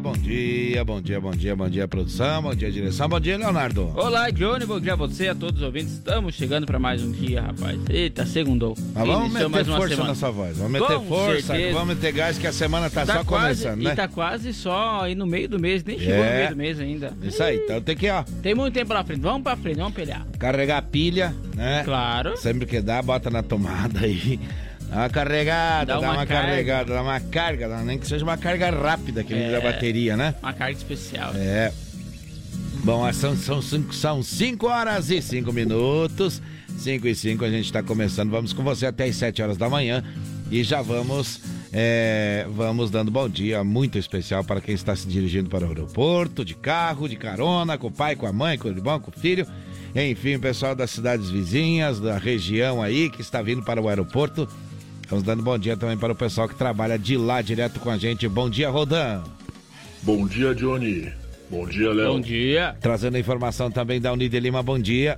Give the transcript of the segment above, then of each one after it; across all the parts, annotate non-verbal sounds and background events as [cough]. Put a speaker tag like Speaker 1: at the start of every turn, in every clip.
Speaker 1: bom dia, bom dia, bom dia, bom dia, produção, bom dia, direção, bom dia, Leonardo.
Speaker 2: Olá, Johnny, bom dia a você, a todos os ouvintes. Estamos chegando para mais um dia, rapaz. Eita, segundou.
Speaker 1: Mas vamos
Speaker 2: Iniciou
Speaker 1: meter força
Speaker 2: semana.
Speaker 1: nessa voz, vamos meter
Speaker 2: Com
Speaker 1: força,
Speaker 2: certeza.
Speaker 1: vamos meter gás que a semana tá, só
Speaker 2: quase,
Speaker 1: começando,
Speaker 2: E
Speaker 1: né?
Speaker 2: tá quase só aí no meio do mês, nem chegou
Speaker 1: É.
Speaker 2: no meio do mês ainda.
Speaker 1: Isso aí, então tem que, ó,
Speaker 2: Tem muito tempo pela frente, vamos pra frente, vamos pelear.
Speaker 1: carregar a pilha, né?
Speaker 2: Claro.
Speaker 1: Sempre que dá, bota na tomada aí. Dá uma carregada,
Speaker 2: Dá
Speaker 1: dá,
Speaker 2: uma
Speaker 1: carregada, dá uma carga, nem que seja uma carga rápida que
Speaker 2: É.
Speaker 1: da bateria, né?
Speaker 2: Uma carga especial.
Speaker 1: É. Bom, são, são, cinco, são cinco horas e cinco minutos. 5 e 5 a gente está começando. Vamos com você até as 7 horas da manhã. E já vamos, é, vamos dando bom dia muito especial para quem está se dirigindo para o aeroporto, de carro, de carona, com o pai, com a mãe, com o irmão, com o filho. Enfim, o pessoal das cidades vizinhas, da região aí que está vindo para o aeroporto. Vamos dando bom dia também para o pessoal que trabalha de lá direto com a gente. Bom dia, Rodan.
Speaker 3: Bom dia, Johnny. Bom dia, Léo.
Speaker 2: Bom dia.
Speaker 1: Trazendo a informação também da Unide Lima, bom dia.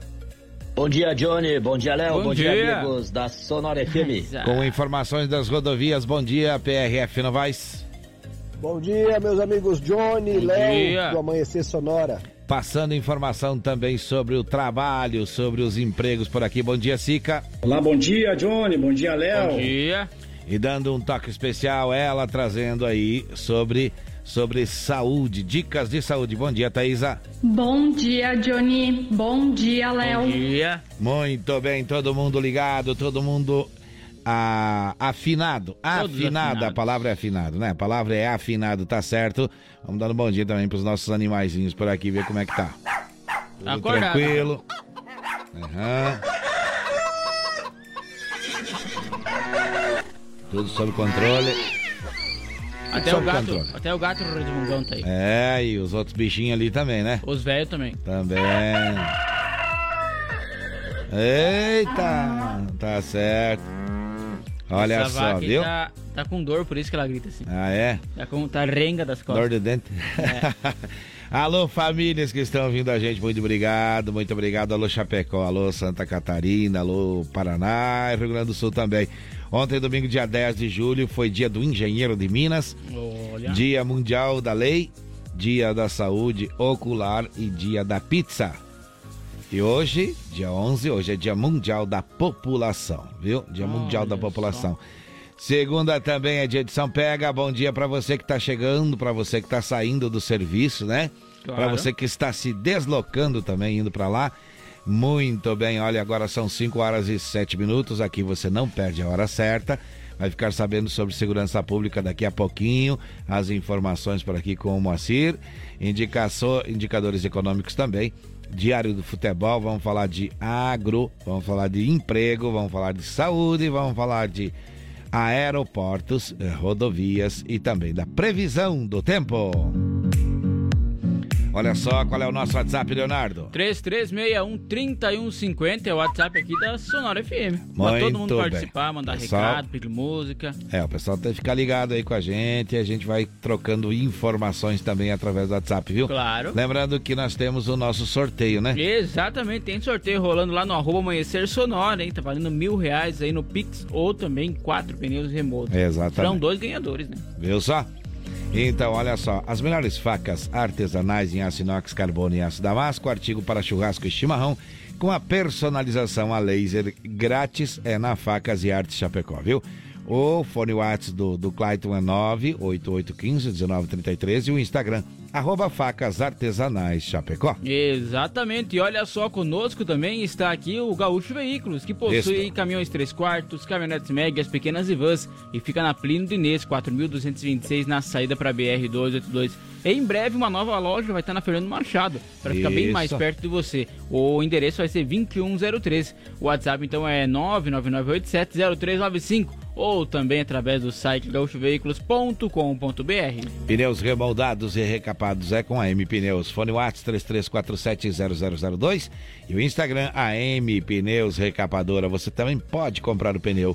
Speaker 4: Bom dia, Johnny. Bom dia, Léo.
Speaker 2: Bom
Speaker 4: Bom, dia.
Speaker 2: dia.
Speaker 4: amigos da Sonora FM. [laughs]
Speaker 1: Com informações das rodovias, bom dia, PRF Novaes.
Speaker 5: Bom dia, meus amigos Johnny,
Speaker 2: Bom
Speaker 5: Léo,
Speaker 2: dia.
Speaker 5: do Amanhecer Sonora.
Speaker 1: Passando informação também sobre o trabalho, sobre os empregos por aqui. Bom dia, Sica.
Speaker 6: Olá, bom dia, Johnny. Bom dia, Léo.
Speaker 2: Bom dia.
Speaker 1: E dando um toque especial, ela trazendo aí sobre, sobre saúde, dicas de saúde. Bom dia, Thaisa.
Speaker 7: Bom dia, Johnny. Bom dia, Léo.
Speaker 2: Bom dia.
Speaker 1: Muito bem, todo mundo ligado, todo mundo ah, afinado.
Speaker 2: Todos
Speaker 1: Afinado, a palavra é afinado, né? A palavra é afinado, tá certo. Vamos dando bom dia também pros nossos animaizinhos por aqui, ver como é que tá. Tudo
Speaker 2: Acordado.
Speaker 1: tranquilo. Aham. Tudo sob controle.
Speaker 2: Até
Speaker 1: Sob
Speaker 2: o gato,
Speaker 1: controle.
Speaker 2: até o gato resmungão tá aí.
Speaker 1: É, e os outros bichinhos ali também, né?
Speaker 2: Os velhos também.
Speaker 1: Também. Eita, tá certo. Olha só, viu?
Speaker 2: Tá, tá com dor, por isso que ela grita assim.
Speaker 1: Ah, é?
Speaker 2: Tá com tá renga das
Speaker 1: Dor
Speaker 2: costas.
Speaker 1: de dente. [laughs] alô, famílias que estão ouvindo a gente, muito obrigado, muito obrigado. Alô, Chapecó, alô, Santa Catarina, alô, Paraná e Rio Grande do Sul também. Ontem, domingo, dia 10 de julho, foi dia do engenheiro de Minas,
Speaker 2: Olha.
Speaker 1: dia mundial da lei, dia da saúde ocular e dia da pizza. E hoje, dia 11, hoje é dia mundial da população, viu? Dia mundial da
Speaker 2: Olha
Speaker 1: população. Segunda também é dia de São Pega. Bom dia pra você que tá chegando, pra você que tá saindo do serviço, né?
Speaker 2: Claro.
Speaker 1: você que está se deslocando também, indo pra lá. Muito bem, olha, agora são 5 horas e 7 minutos. Aqui você não perde a hora certa. Vai ficar sabendo sobre segurança pública daqui a pouquinho. As informações por aqui com o Moacir. Indicaço, indicadores econômicos também. Diário do Futebol, vamos falar de agro, vamos falar de emprego, vamos falar de saúde, vamos falar de aeroportos, eh, rodovias e também da previsão do tempo. Olha só qual é o nosso WhatsApp, Leonardo.
Speaker 2: 3361-3150 é o WhatsApp aqui da Sonora FM. Pra todo mundo
Speaker 1: bem.
Speaker 2: participar, mandar
Speaker 1: Pessoal-
Speaker 2: recado, pedir música.
Speaker 1: É, o pessoal tem que ficar ligado aí com a gente e a gente vai trocando informações também através do WhatsApp, viu?
Speaker 2: Claro.
Speaker 1: Lembrando que nós temos o nosso sorteio, né?
Speaker 2: Exatamente, tem sorteio rolando lá no arroba amanhecer sonora, hein? Tá valendo mil reais aí no Pix ou também quatro pneus remotos.
Speaker 1: Exatamente.
Speaker 2: Serão dois ganhadores, né?
Speaker 1: Viu só? Então, olha só, as melhores facas artesanais em aço inox, carbono e aço damasco, artigo para churrasco e chimarrão, com a personalização a laser grátis é na Facas e Artes Chapecó, viu? O fone WhatsApp do, do Clayton é 98815-1933 e o Instagram, arroba facas artesanais Chapecó.
Speaker 2: Exatamente, e olha só, conosco também está aqui o Gaúcho Veículos, que possui caminhões 3 quartos, caminhonetes médias, pequenas e vans, e fica na Plínio Dinês, 4226, na saída para BR-282. Em breve, uma nova loja vai estar na Fernando Machado, para ficar bem mais perto de você. O endereço vai ser 2103. O WhatsApp então é 999870395 ou também através do site gaúchoveículos.com.br.
Speaker 1: Pneus remoldados e recapados é com a M Pneus. Fone Whats 33470002 e o Instagram AM Pneus Recapadora. Você também pode comprar o pneu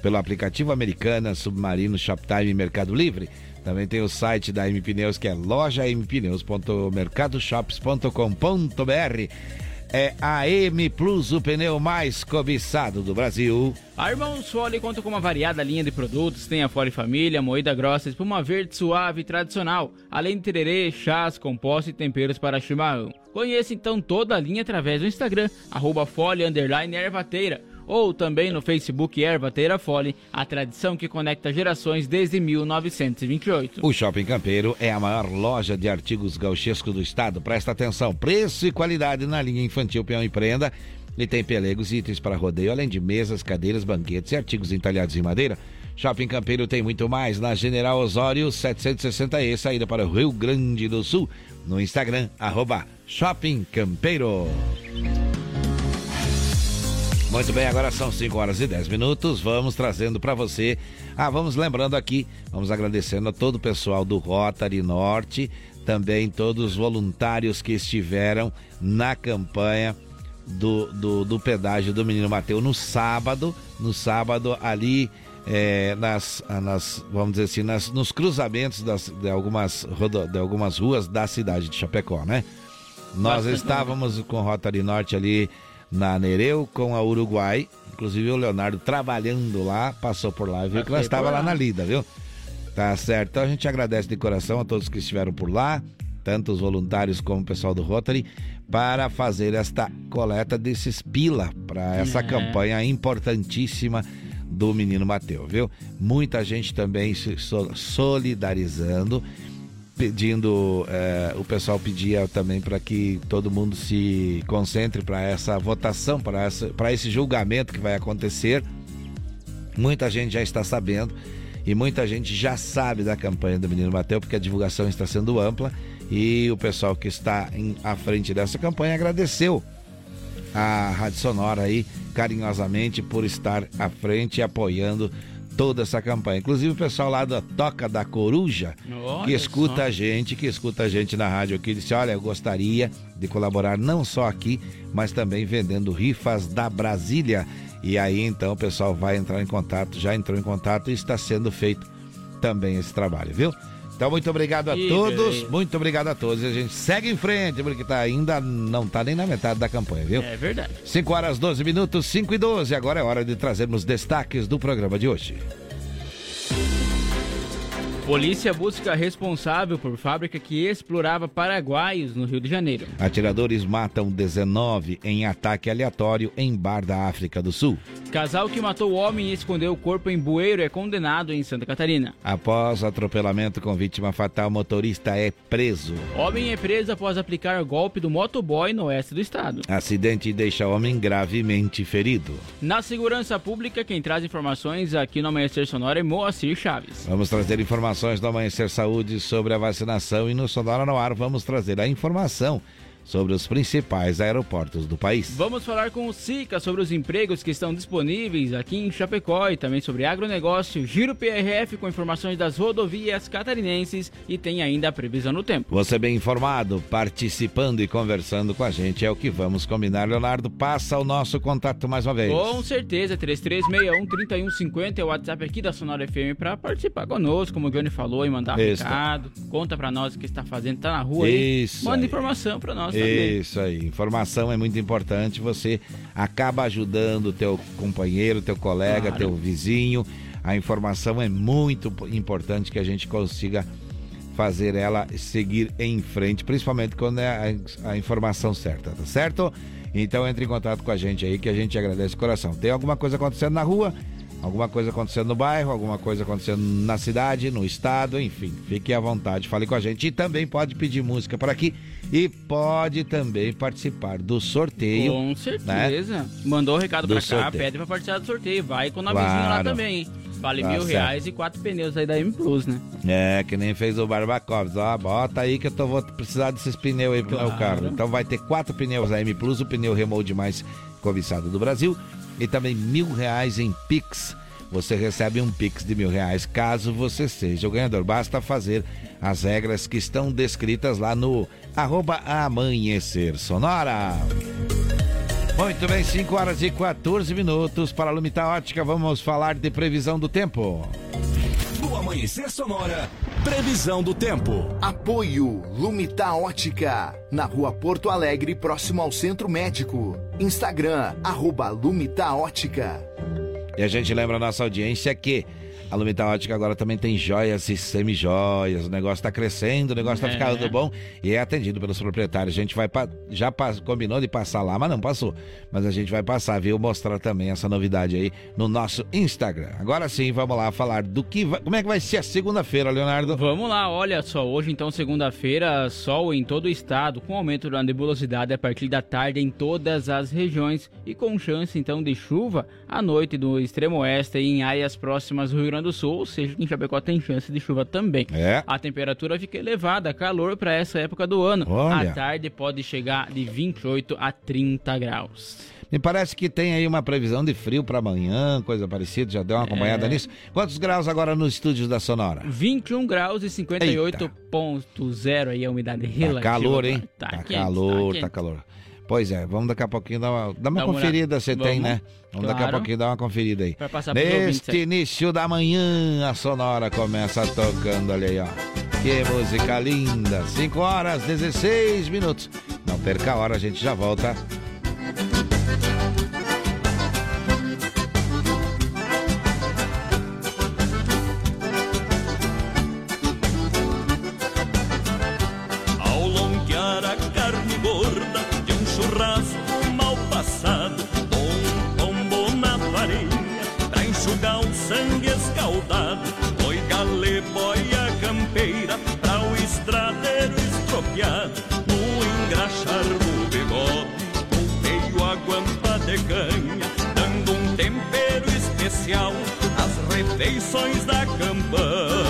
Speaker 1: pelo aplicativo Americana, Submarino, Shoptime e Mercado Livre. Também tem o site da M Pneus que é lojampneus.mercadoshops.com.br. É a M Plus, o pneu mais cobiçado do Brasil.
Speaker 2: A Irmãos Fole conta com uma variada linha de produtos. Tem a Fole Família, moída grossa, espuma verde suave e tradicional, além de tererê, chás, compostos e temperos para chimarrão. Conheça então toda a linha através do Instagram, arroba Fole Ervateira ou também no Facebook Erva Teira Fole, a tradição que conecta gerações desde 1928.
Speaker 1: O Shopping Campeiro é a maior loja de artigos gauchescos do estado. Presta atenção, preço e qualidade na linha infantil Peão e Prenda. E tem pelegos e itens para rodeio, além de mesas, cadeiras, banquetes e artigos entalhados em madeira. Shopping Campeiro tem muito mais na General Osório 760E, saída para o Rio Grande do Sul. No Instagram, arroba Shopping Campeiro. Muito bem, agora são 5 horas e 10 minutos. Vamos trazendo para você. Ah, vamos lembrando aqui, vamos agradecendo a todo o pessoal do Rotary Norte, também todos os voluntários que estiveram na campanha do, do, do pedágio do Menino Mateus no sábado. No sábado, ali é, nas, nas, vamos dizer assim, nas, nos cruzamentos das, de, algumas, de algumas ruas da cidade de Chapecó, né? Nós estávamos com o Rotary Norte ali na Nereu com a Uruguai. Inclusive o Leonardo trabalhando lá, passou por lá e viu que nós estava lá na lida, viu? Tá certo. Então a gente agradece de coração a todos que estiveram por lá, tanto os voluntários como o pessoal do Rotary, para fazer esta coleta desses pila para essa é. campanha importantíssima do menino Mateus, viu? Muita gente também se solidarizando pedindo, é, o pessoal pedia também para que todo mundo se concentre para essa votação, para esse julgamento que vai acontecer. Muita gente já está sabendo e muita gente já sabe da campanha do Menino Mateus, porque a divulgação está sendo ampla e o pessoal que está em, à frente dessa campanha agradeceu a Rádio Sonora aí carinhosamente por estar à frente apoiando toda essa campanha. Inclusive o pessoal lá da Toca da Coruja, olha que escuta só. a gente, que escuta a gente na rádio aqui, disse: Olha, eu gostaria de colaborar não só aqui, mas também vendendo rifas da Brasília. E aí então o pessoal vai entrar em contato, já entrou em contato e está sendo feito também esse trabalho, viu? Então, muito obrigado a todos. Beleza. Muito obrigado a todos. E a gente segue em frente, porque tá, ainda não tá nem na metade da campanha, viu?
Speaker 2: É verdade.
Speaker 1: 5 horas 12 minutos, 5 e 12. Agora é hora de trazermos destaques do programa de hoje.
Speaker 2: Polícia busca responsável por fábrica que explorava paraguaios no Rio de Janeiro.
Speaker 1: Atiradores matam 19 em ataque aleatório em bar da África do Sul.
Speaker 2: Casal que matou o homem e escondeu o corpo em bueiro é condenado em Santa Catarina.
Speaker 1: Após atropelamento com vítima fatal, motorista é preso.
Speaker 2: Homem é preso após aplicar golpe do motoboy no oeste do estado.
Speaker 1: Acidente deixa homem gravemente ferido.
Speaker 2: Na segurança pública, quem traz informações aqui no Amanhecer Sonora é Moacir Chaves.
Speaker 1: Vamos trazer informações informações do Amanhecer Saúde sobre a vacinação e no Sonora no Ar vamos trazer a informação sobre os principais aeroportos do país.
Speaker 2: Vamos falar com o Sica sobre os empregos que estão disponíveis aqui em Chapecó e também sobre agronegócio, Giro PRF com informações das rodovias catarinenses e tem ainda a previsão no tempo.
Speaker 1: Você bem informado, participando e conversando com a gente é o que vamos combinar. Leonardo, passa o nosso contato mais uma vez.
Speaker 2: Com certeza, 3361-3150 é o WhatsApp aqui da Sonora FM para participar conosco, como o Johnny falou, e mandar Isso. recado. Conta para nós o que está fazendo, tá na rua
Speaker 1: Isso
Speaker 2: aí. Manda
Speaker 1: aí.
Speaker 2: informação para nós
Speaker 1: Isso aí, informação é muito importante. Você acaba ajudando o teu companheiro, teu colega, claro. teu vizinho. A informação é muito importante que a gente consiga fazer ela seguir em frente, principalmente quando é a, a, informação certa, tá certo? Então entre em contato com a gente aí que a gente agradece o coração. Tem alguma coisa acontecendo na rua? Alguma coisa acontecendo no bairro, alguma coisa acontecendo na cidade, no estado, enfim, fique à vontade, fale com a gente. E também pode pedir música por aqui e pode também participar do sorteio.
Speaker 2: Com certeza. Né? Mandou o recado do pra sorteio. cá, pede pra participar do sorteio. Vai com o nomezinho claro. lá também, hein? Vale tá mil certo. reais e quatro pneus aí da M Plus, né?
Speaker 1: É, que nem fez o Barbacovs. Ó, bota aí que eu tô, vou precisar desses pneus aí pro claro. meu carro. Então vai ter quatro pneus da M Plus, o pneu remold mais cobiçado do Brasil. E também mil reais em Pix você recebe um Pix de mil reais caso você seja o ganhador. Basta fazer as regras que estão descritas lá no arroba Amanhecer Sonora. Muito bem, 5 horas e 14 minutos para a Lumita Ótica. Vamos falar de previsão do tempo.
Speaker 8: No Amanhecer Sonora, previsão do tempo.
Speaker 9: Apoio Lumita Ótica, na rua Porto Alegre, próximo ao Centro Médico. Instagram, arroba Lumita Ótica.
Speaker 1: E a gente lembra a nossa audiência que a Lumita Ótica agora também tem joias e semi-joias. O negócio está crescendo, o negócio está
Speaker 2: É.
Speaker 1: ficando bom e é atendido pelos proprietários. A gente vai pa- já combinou de passar lá, mas não passou. Mas a gente vai passar, viu? Mostrar também essa novidade aí no nosso Instagram. Agora sim, vamos lá falar do que vai, como é que vai ser a segunda-feira, Leonardo.
Speaker 2: Vamos lá, olha só, hoje então segunda-feira, sol em todo o estado, com aumento da nebulosidade a partir da tarde em todas as regiões e com chance então de chuva à noite do extremo oeste e em áreas próximas do Rio Grande do Sul, ou seja, em Chapecó tem chance de chuva também.
Speaker 1: É.
Speaker 2: A temperatura fica elevada, calor para essa época do ano.
Speaker 1: Olha.
Speaker 2: À tarde pode chegar de 28 a 30 graus.
Speaker 1: Me parece que tem aí uma previsão de frio para amanhã, coisa parecida. Já deu uma acompanhada
Speaker 2: É.
Speaker 1: nisso? Quantos graus agora nos estúdios da Sonora?
Speaker 2: 21 graus e 58,0 aí a umidade
Speaker 1: Tá
Speaker 2: relativa.
Speaker 1: calor, hein?
Speaker 2: Tá,
Speaker 1: Tá,
Speaker 2: quente,
Speaker 1: calor,
Speaker 2: quente.
Speaker 1: tá calor. Pois é, vamos daqui a pouquinho dar uma, dar uma
Speaker 2: Dá
Speaker 1: conferida, você tem, né? Vamos daqui a
Speaker 2: Claro.
Speaker 1: pouquinho dar uma conferida aí. Neste início da manhã, a Sonora começa tocando, olha aí, ó. Que música linda. 5 horas, 16 minutos. Não perca a hora, a gente já volta.
Speaker 10: Escaldado. Foi boia campeira pra o estradeiro estropiado. No engraxar do bigode, veio a guampa de canha, dando um tempero especial às refeições da campanha.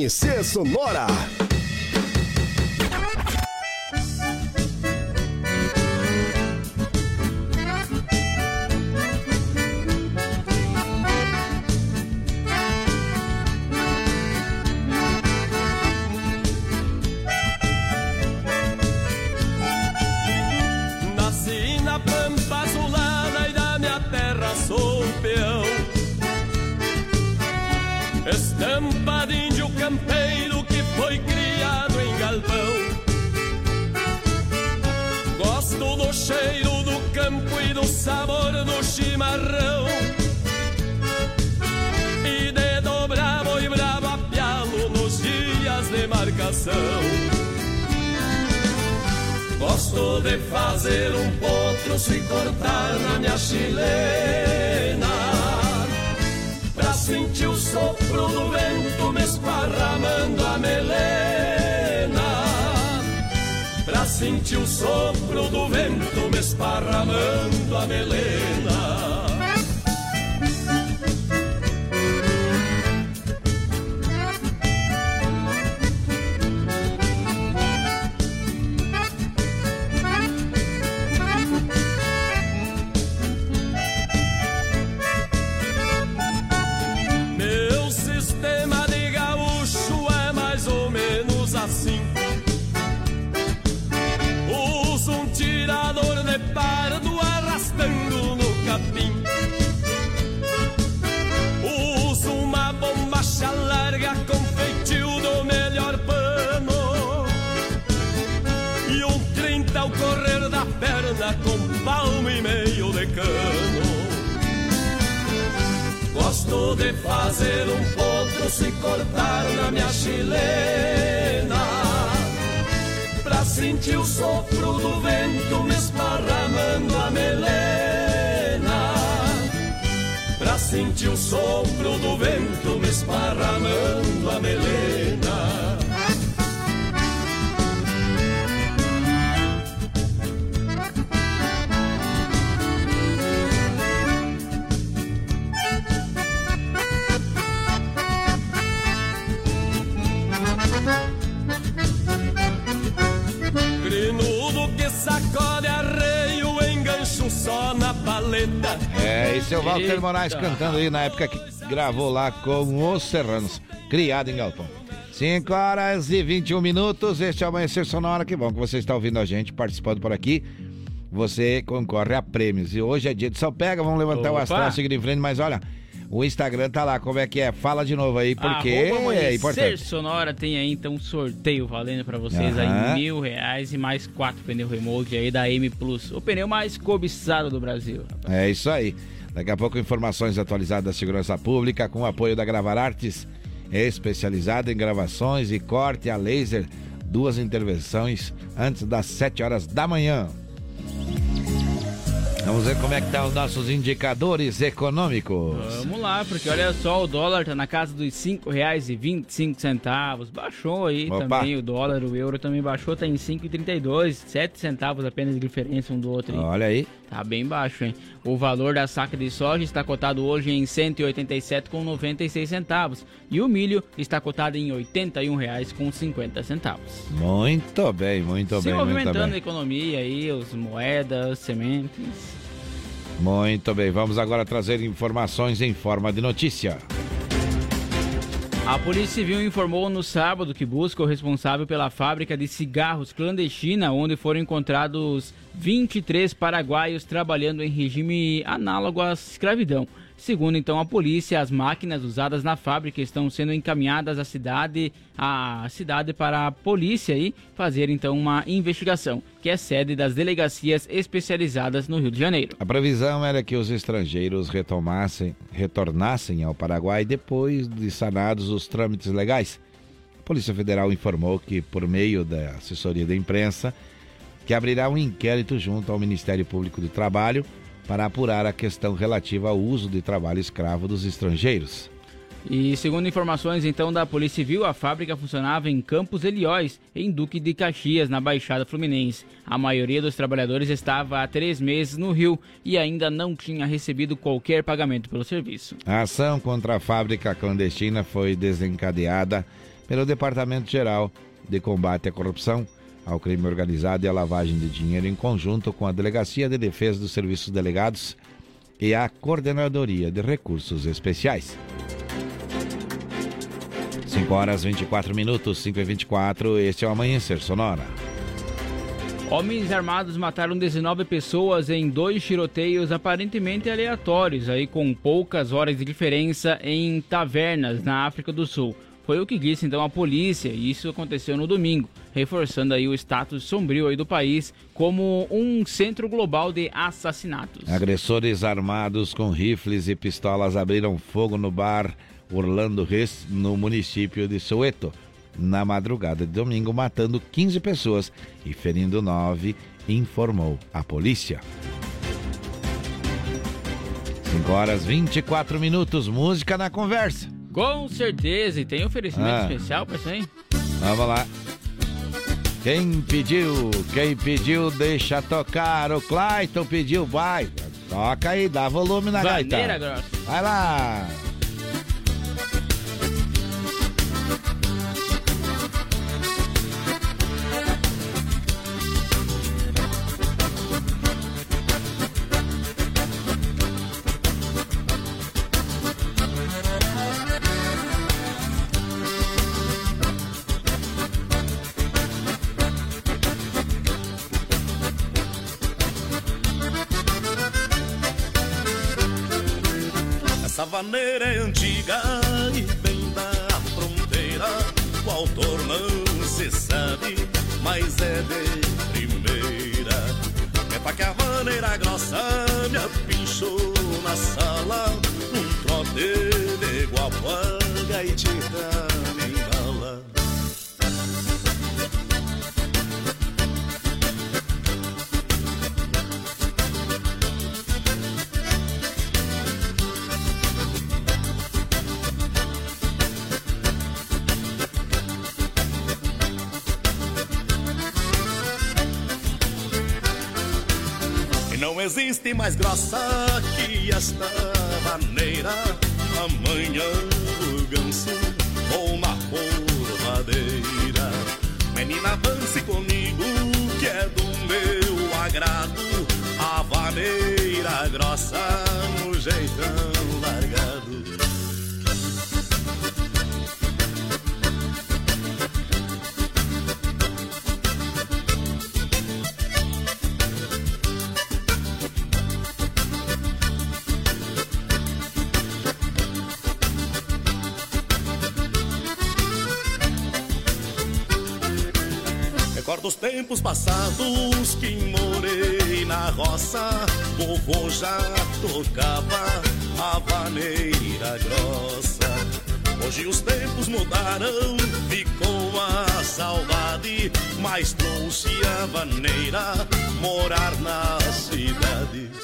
Speaker 11: Amanhecer Sonora.
Speaker 12: Esparramando a melena o Eita.
Speaker 1: Moraes cantando aí na época que gravou lá com os Serranos, criado em Galpão. 5 horas e 21 minutos, este é o Amanhecer Sonora, que bom que você está ouvindo a gente, participando por aqui. Você concorre a prêmios. E hoje é dia de Pega, vamos levantar o
Speaker 2: Opa.
Speaker 1: astral, seguir em frente, mas olha, o Instagram tá lá, como é que é? Fala de novo aí, porque
Speaker 2: Arroba
Speaker 1: é
Speaker 2: Amanhecer
Speaker 1: importante.
Speaker 2: Sonora tem aí então um sorteio valendo pra vocês
Speaker 1: Aham.
Speaker 2: aí mil reais e mais quatro pneus remote aí da M Plus, o pneu mais cobiçado do Brasil.
Speaker 1: É isso aí. Daqui a pouco informações atualizadas da Segurança Pública com o apoio da Gravar Artes, especializada em gravações e corte a laser, duas intervenções antes das 7 horas da manhã. Vamos ver como é que estão os nossos indicadores econômicos.
Speaker 2: Vamos lá, porque olha só, o dólar tá na casa dos cinco centavos. Baixou aí
Speaker 1: Opa.
Speaker 2: também o dólar, o euro também baixou, tá em 5,32, 7 centavos apenas de diferença um do outro. hein?
Speaker 1: Olha aí.
Speaker 2: Tá bem baixo, hein? O valor da saca de soja está cotado hoje em R$ 187,96 centavos e o milho está cotado em R$ 81,50 centavos.
Speaker 1: Muito bem, muito
Speaker 2: Se
Speaker 1: bem, muito
Speaker 2: movimentando a
Speaker 1: bem.
Speaker 2: economia aí, os moedas, sementes.
Speaker 1: Muito bem, vamos agora trazer informações em forma de notícia.
Speaker 2: A Polícia Civil informou no sábado que busca o responsável pela fábrica de cigarros clandestina, onde foram encontrados 23 paraguaios trabalhando em regime análogo à escravidão. Segundo então a polícia, as máquinas usadas na fábrica estão sendo encaminhadas à cidade, à cidade para a polícia aí fazer então uma investigação, que é sede das delegacias especializadas no Rio de Janeiro.
Speaker 1: A previsão era que os estrangeiros retomassem, retornassem ao Paraguai depois de sanados os trâmites legais. A Polícia Federal informou que, por meio da assessoria da imprensa, que abrirá um inquérito junto ao Ministério Público do Trabalho para apurar a questão relativa ao uso de trabalho escravo dos estrangeiros.
Speaker 2: E segundo informações então da Polícia Civil, a fábrica funcionava em Campos Elióis, em Duque de Caxias, na Baixada Fluminense. A maioria dos trabalhadores estava há três meses no Rio e ainda não tinha recebido qualquer pagamento pelo serviço.
Speaker 1: A ação contra a fábrica clandestina foi desencadeada pelo Departamento Geral de Combate à Corrupção, ao Crime Organizado e à Lavagem de Dinheiro, em conjunto com a Delegacia de Defesa dos Serviços Delegados e a Coordenadoria de Recursos Especiais. 5 horas 24 minutos, 5 e 24, este é o Amanhecer Sonora.
Speaker 2: Homens armados mataram 19 pessoas em dois tiroteios aparentemente aleatórios, aí com poucas horas de diferença em tavernas na África do Sul. Foi o que disse então a polícia, e isso aconteceu no domingo, reforçando aí o status sombrio aí do país como um centro global de assassinatos.
Speaker 1: Agressores armados com rifles e pistolas abriram fogo no bar Orlando Res, no município de Soweto na madrugada de domingo, matando 15 pessoas e ferindo 9, informou a polícia. 5 horas 24 minutos, música na conversa.
Speaker 2: Com certeza, e tem oferecimento
Speaker 1: Ah.
Speaker 2: especial para isso aí?
Speaker 1: Vamos lá. Quem pediu, quem pediu, deixa tocar. O Clayton pediu, vai. Toca aí, dá volume na gaita.
Speaker 2: Vaneira grossa.
Speaker 1: Vai lá.
Speaker 13: Na sala. Um trote de guapaga e tita me embala. E não existe mais que esta maneira. Amanhã o ganso ou na porradeira. Menina, dance comigo que é do meu agrado. A vaneira grossa no jeitão Recordo os tempos passados que morei na roça. Vovô já tocava a vaneira grossa. Hoje os tempos mudaram, ficou a saudade, mas trouxe a vaneira morar na cidade.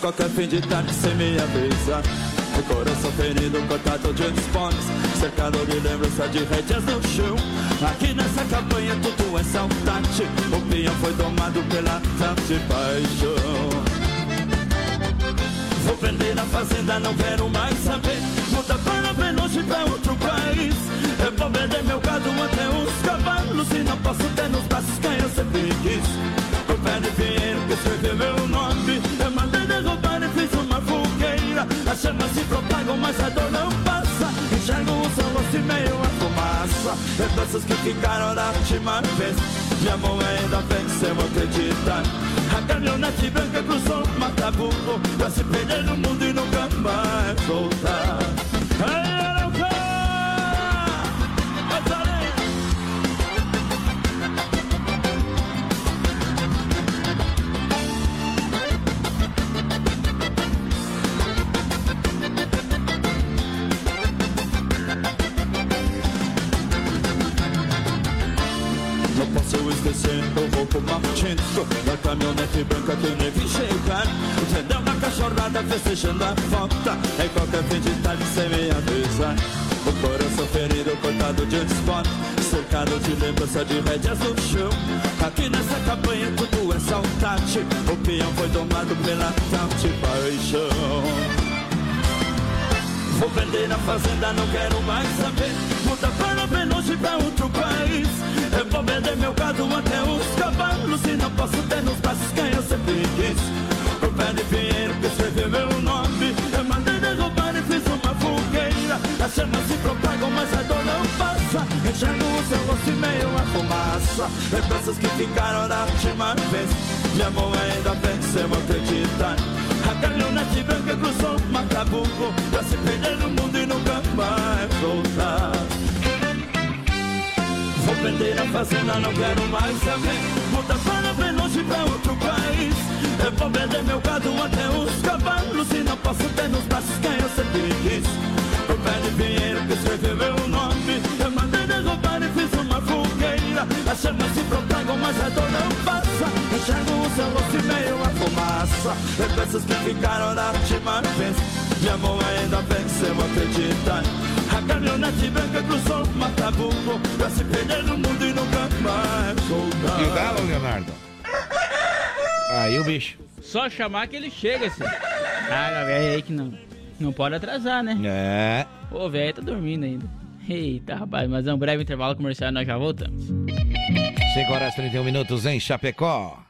Speaker 13: Qualquer
Speaker 14: fim de tarde sem me avisar. O coração ferido, cortado de espinhos Cercado de lembrança de rédeas Lembranças de rédeas no chão Aqui nessa campanha tudo é saudade O peão foi domado pela tal de paixão Vou vender a fazenda, não quero mais saber. Muda para bem longe pra outro país. Eu vou vender meu gado até os cavalos. E não posso ter nos braços quem eu sempre quis. O pé de pinheiro que escreveu meu nome. Eu mandei derrubar e fiz uma fogueira. As chamas se propagam, mas a dor não passa. Enxergo o seu rosto e meio a fumaça. Lembranças que ficaram da última vez. Meu amor ainda pensamos acreditar. A caminhonete branca cruzou Macabuco Pra se perder no mundo e nunca mais voltar Vou vender a fazenda, não quero mais saber Muda para bem longe pra outro país Eu vou vender meu gado até os cavalos E não posso ter nos braços quem eu sempre quis O pé de pinheiro que escreveu meu nome Eu mandei derrubar e fiz fogueira As chamas se propagam, mas a dor não passa Enxergo o seu rosto e meio a fumaça Lembranças que ficaram da última vez Meu amor ainda pensamos acreditar A caminhonete branca cruzou Matabuco Pra se perder no mundo e nunca mais voltar
Speaker 1: E o galo, Leonardo? Aí o bicho.
Speaker 2: Só chamar que ele chega, assim. Ah, velho aí que não, não pode atrasar, né?
Speaker 1: É.
Speaker 2: Ô, velho, tá dormindo ainda. Eita, rapaz, mas é um breve intervalo comercial e nós já voltamos.
Speaker 1: 5 horas e 31 minutos em Chapecó.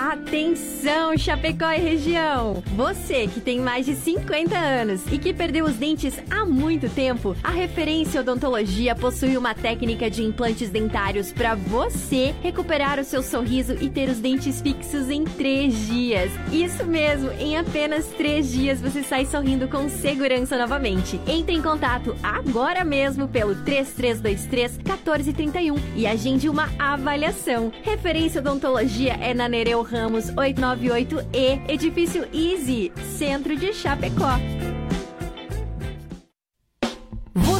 Speaker 15: Atenção, Chapecó e região! Você que tem mais de 50 anos e que perdeu os dentes há muito tempo, a Referência Odontologia possui uma técnica de implantes dentários para você recuperar o seu sorriso e ter os dentes fixos em três dias. Isso mesmo, em apenas três dias você sai sorrindo com segurança novamente. Entre em contato agora mesmo pelo 3323 1431 e agende uma avaliação. Referência Odontologia é na Nereu Ramos 898E, Edifício Easy, Centro de Chapecó.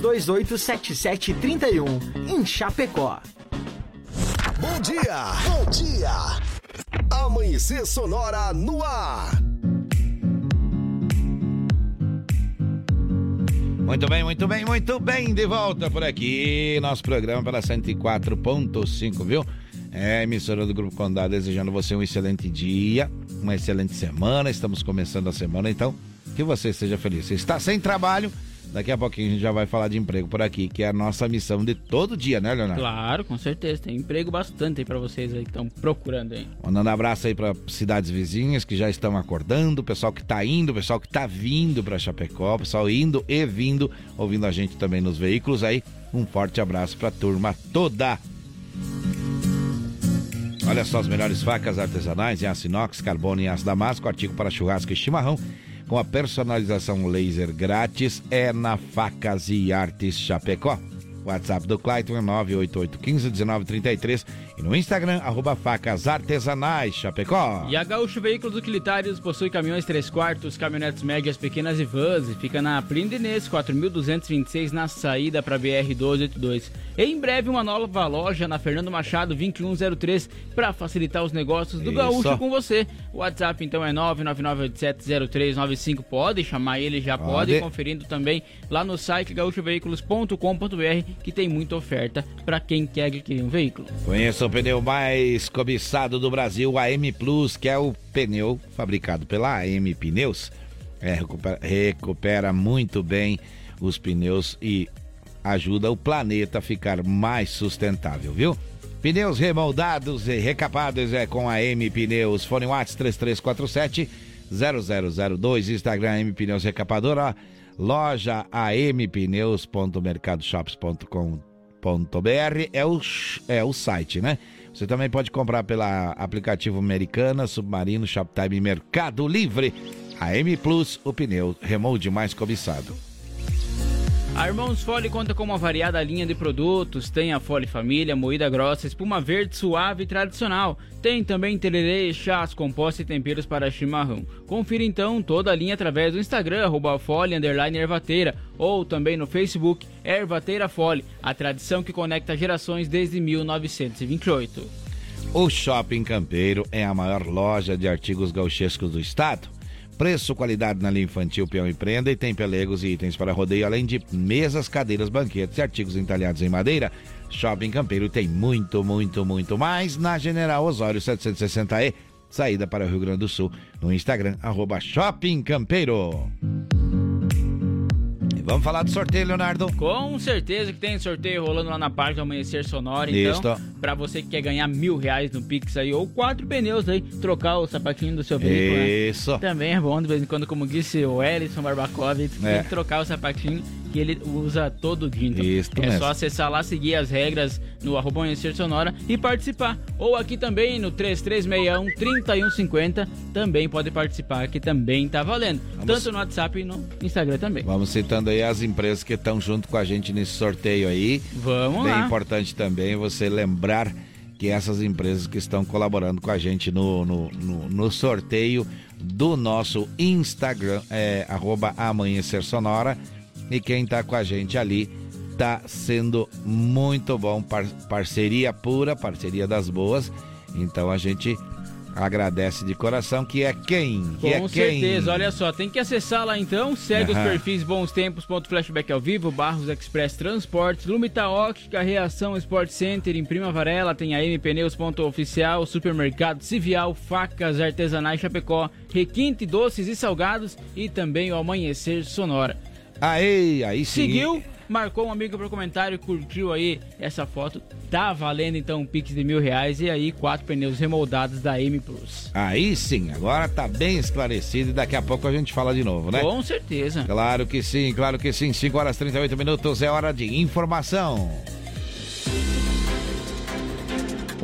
Speaker 16: 33287731 em Chapecó.
Speaker 11: Bom dia, bom dia. Amanhecer Sonora no ar.
Speaker 1: Muito bem, muito bem, muito bem. De volta por aqui. Nosso programa pela 104.5, viu? É, emissora do Grupo Condado, desejando você um excelente dia, uma excelente semana. Estamos começando a semana, então que você seja feliz. Você está sem trabalho, Daqui a pouquinho a gente já vai falar de emprego por aqui, que é a nossa missão de todo dia, né, Leonardo?
Speaker 2: Claro, com certeza. Tem emprego bastante aí pra vocês aí que estão procurando aí.
Speaker 1: Mandando abraço aí para cidades vizinhas que já estão acordando, o pessoal que tá indo, o pessoal que tá vindo para Chapecó, o pessoal indo e vindo, ouvindo a gente também nos veículos aí. Um forte abraço pra turma toda. Olha só as melhores facas artesanais em aço inox, carbono e aço damasco, artigo para churrasco e chimarrão com a personalização laser grátis é na Facas e Artes Chapecó. WhatsApp do Clayton é 988151933 e no Instagram, arroba facas artesanais Chapecó.
Speaker 2: E a Gaúcho Veículos Utilitários possui caminhões 3 quartos, caminhonetes médias, pequenas e vans e fica na Plindenês 4226 na saída para BR 282. Em breve uma nova loja na Fernando Machado 2103 para facilitar os negócios do Isso. Gaúcho com você. O WhatsApp então é 999870395. Pode chamar ele, já pode, pode conferindo também lá no site gaúchoveículos.com.br que tem muita oferta para quem quer adquirir um veículo.
Speaker 1: Conheça o pneu mais cobiçado do Brasil, a M Plus, que é o pneu fabricado pela AM Pneus. É, recupera, recupera muito bem os pneus e ajuda o planeta a ficar mais sustentável, viu? Pneus remoldados e recapados é com a M Pneus. Fone Watts 3347 0002, Instagram M Pneus Recapadora, loja ampneus.mercadoshops.com.br é o, é o site, né? Você também pode comprar pela aplicativo Americana, Submarino, Shoptime Mercado Livre. A M Plus, o pneu remolde mais cobiçado.
Speaker 2: A Irmãos Fole conta com uma variada linha de produtos. Tem a Fole Família, moída grossa, espuma verde suave e tradicional. Tem também tererê, chás, compostos e temperos para chimarrão. Confira então toda a linha através do Instagram, arroba Fole, ervateira, ou também no Facebook, Ervateira Fole, a tradição que conecta gerações desde 1928.
Speaker 1: O Shopping Campeiro é a maior loja de artigos gauchescos do estado Preço, qualidade na linha infantil, peão e prenda e tem pelegos e itens para rodeio, além de mesas, cadeiras, banquetes e artigos entalhados em madeira. Shopping Campeiro tem muito, muito, muito mais na General Osório 760E, saída para o Rio Grande do Sul, no Instagram, arroba Shopping Campeiro. Vamos falar do sorteio, Leonardo?
Speaker 2: Com certeza que tem sorteio rolando lá na página do Amanhecer Sonora. Então, para você que quer ganhar mil reais no Pix aí, ou quatro pneus aí, trocar o sapatinho do seu veículo.
Speaker 1: Né? Isso. Né?
Speaker 2: Também é bom, de vez em quando, como disse o Ellison Barbacovic, é. tem que trocar o sapatinho que ele usa todo dia. Então, Isso é mesmo. só acessar lá, seguir as regras no arroba Amanhecer Sonora e participar. Ou aqui também no 3361 3150 também pode participar, que também tá valendo. Vamos... Tanto no WhatsApp e no Instagram também.
Speaker 1: Vamos citando aí as empresas que estão junto com a gente nesse sorteio aí.
Speaker 2: Vamos
Speaker 1: Bem
Speaker 2: lá.
Speaker 1: Bem importante também você lembrar que essas empresas que estão colaborando com a gente no, no, no, no sorteio do nosso Instagram, é, arroba Amanhecer Sonora, e quem está com a gente ali está sendo muito bom, par parceria pura, parceria das boas. Então a gente agradece de coração que é quem? Que
Speaker 2: Com
Speaker 1: é
Speaker 2: certeza, olha só, tem que acessar lá então, segue uhum. os perfis Bons Tempos, ponto Flashback ao vivo, Barros Express Transportes, Lumita Óptica, Reação Sport Center, em Prima Varela, tem a Pneus, ponto oficial, Supermercado Civial, Facas Artesanais Chapecó, Requinte Doces e Salgados e também o Amanhecer Sonora.
Speaker 1: Aí, aí sim.
Speaker 2: Seguiu, marcou um amigo para comentário, curtiu aí essa foto. Tá valendo então um Pix de mil reais e aí quatro pneus remoldados da M Plus.
Speaker 1: Aí sim, agora tá bem esclarecido e daqui a pouco a gente fala de novo, né?
Speaker 2: Com certeza.
Speaker 1: Claro que sim, claro que sim. 5 horas e 38 minutos é hora de informação.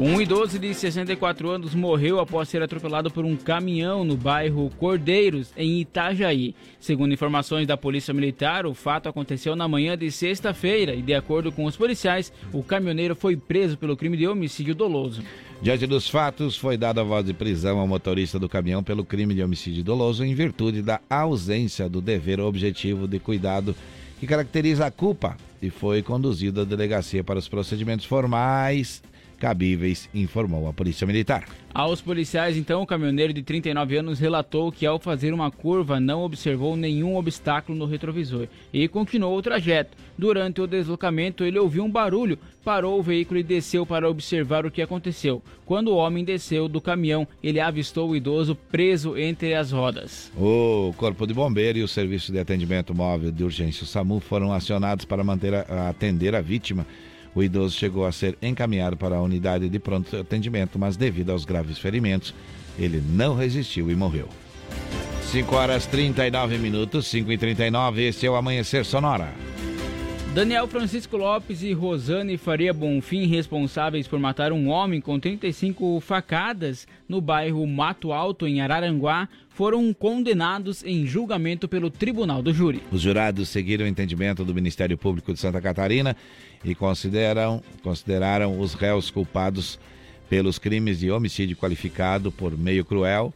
Speaker 2: Um idoso de 64 anos morreu após ser atropelado por um caminhão no bairro Cordeiros, em Itajaí. Segundo informações da Polícia Militar, o fato aconteceu na manhã de sexta-feira e, de acordo com os policiais, o caminhoneiro foi preso pelo crime de homicídio doloso.
Speaker 1: Diante dos fatos, foi dada a voz de prisão ao motorista do caminhão pelo crime de homicídio doloso em virtude da ausência do dever objetivo de cuidado que caracteriza a culpa e foi conduzido à delegacia para os procedimentos formais cabíveis, informou a Polícia Militar.
Speaker 2: Aos policiais, então, o caminhoneiro de 39 anos relatou que ao fazer uma curva não observou nenhum obstáculo no retrovisor e continuou o trajeto. Durante o deslocamento, ele ouviu um barulho, parou o veículo e desceu para observar o que aconteceu. Quando o homem desceu do caminhão, ele avistou o idoso preso entre as rodas.
Speaker 1: O Corpo de Bombeiro e o Serviço de Atendimento Móvel de Urgência o SAMU foram acionados para manter a, a atender a vítima. O idoso chegou a ser encaminhado para a unidade de pronto atendimento, mas devido aos graves ferimentos, ele não resistiu e morreu. 5 horas 39 minutos, 5 e 39 esse é o Amanhecer Sonora.
Speaker 2: Daniel Francisco Lopes e Rosane Faria Bonfim, responsáveis por matar um homem com 35 facadas no bairro Mato Alto, em Araranguá, foram condenados em julgamento pelo Tribunal do Júri.
Speaker 1: Os jurados seguiram o entendimento do Ministério Público de Santa Catarina e consideram, consideraram os réus culpados pelos crimes de homicídio qualificado por meio cruel,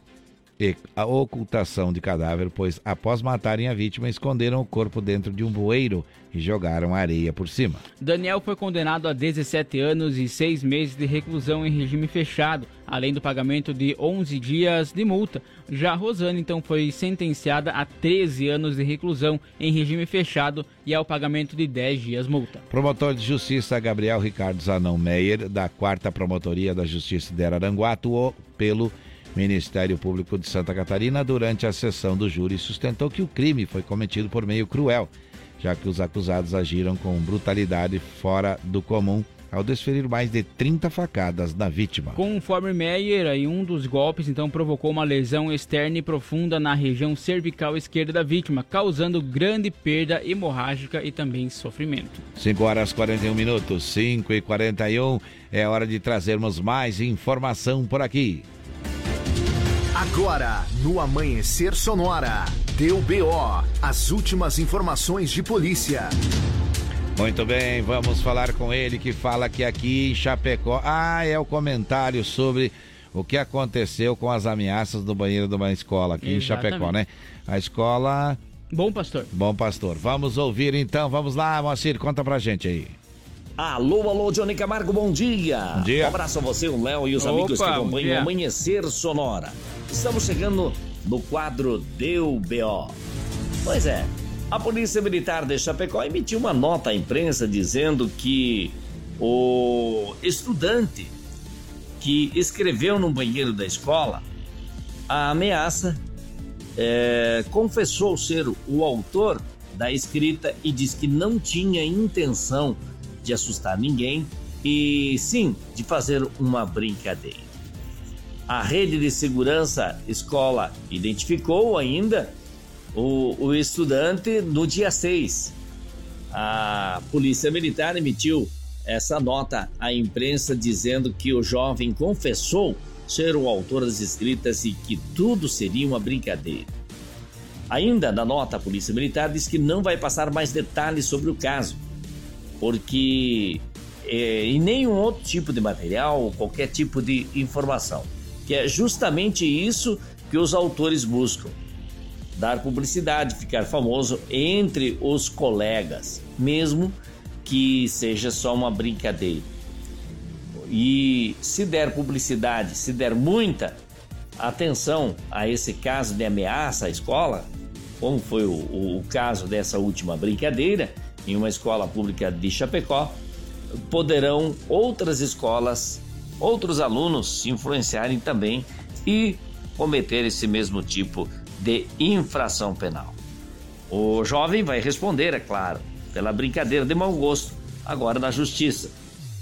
Speaker 1: e a ocultação de cadáver, pois após matarem a vítima, esconderam o corpo dentro de um bueiro e jogaram areia por cima.
Speaker 2: Daniel foi condenado a 17 anos e 6 meses de reclusão em regime fechado, além do pagamento de 11 dias de multa. Já Rosane, então, foi sentenciada a 13 anos de reclusão em regime fechado e ao pagamento de 10 dias multa.
Speaker 1: Promotor de Justiça Gabriel Ricardo Zanão Meyer, da 4 Promotoria da Justiça de Araranguá, atuou pelo Ministério Público de Santa Catarina durante a sessão do júri sustentou que o crime foi cometido por meio cruel, já que os acusados agiram com brutalidade fora do comum ao desferir mais de 30 facadas na vítima.
Speaker 2: Conforme Meyer, aí um dos golpes então provocou uma lesão externa e profunda na região cervical esquerda da vítima, causando grande perda hemorrágica e também sofrimento.
Speaker 1: 5 horas 41 minutos, 5 e 41 é hora de trazermos mais informação por aqui.
Speaker 9: Agora, no Amanhecer Sonora, deu BO, as últimas informações de polícia.
Speaker 1: Muito bem, vamos falar com ele que fala que aqui em Chapecó. Ah, é o comentário sobre o que aconteceu com as ameaças no banheiro de uma escola aqui Exatamente. em Chapecó, né? A escola.
Speaker 2: Bom Pastor.
Speaker 1: Bom Pastor. Vamos ouvir então, vamos lá, Moacir, conta pra gente aí.
Speaker 17: Alô, alô, Johnny Camargo, bom dia.
Speaker 1: Bom dia.
Speaker 17: Um abraço a você, o Léo e os Opa, amigos que acompanham o Amanhecer Sonora. Estamos chegando no quadro Deu BO. Pois é, a Polícia Militar de Chapecó emitiu uma nota à imprensa dizendo que o estudante que escreveu no banheiro da escola a ameaça é, confessou ser o autor da escrita e diz que não tinha intenção de assustar ninguém e sim de fazer uma brincadeira. A rede de segurança escola identificou ainda o, o estudante no dia 6. A Polícia Militar emitiu essa nota à imprensa dizendo que o jovem confessou ser o autor das escritas e que tudo seria uma brincadeira. Ainda na nota, a Polícia Militar diz que não vai passar mais detalhes sobre o caso, porque é, em nenhum outro tipo de material ou qualquer tipo de informação, que é justamente isso que os autores buscam: dar publicidade, ficar famoso entre os colegas, mesmo que seja só uma brincadeira. E se der publicidade, se der muita atenção a esse caso de ameaça à escola, como foi o, o, o caso dessa última brincadeira, em uma escola pública de Chapecó, poderão outras escolas, outros alunos se influenciarem também e cometer esse mesmo tipo de infração penal. O jovem vai responder, é claro, pela brincadeira de mau gosto, agora na justiça.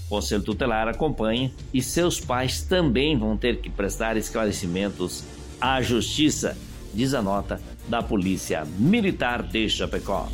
Speaker 17: O Conselho Tutelar acompanha e seus pais também vão ter que prestar esclarecimentos à justiça, diz a nota da Polícia Militar de Chapecó.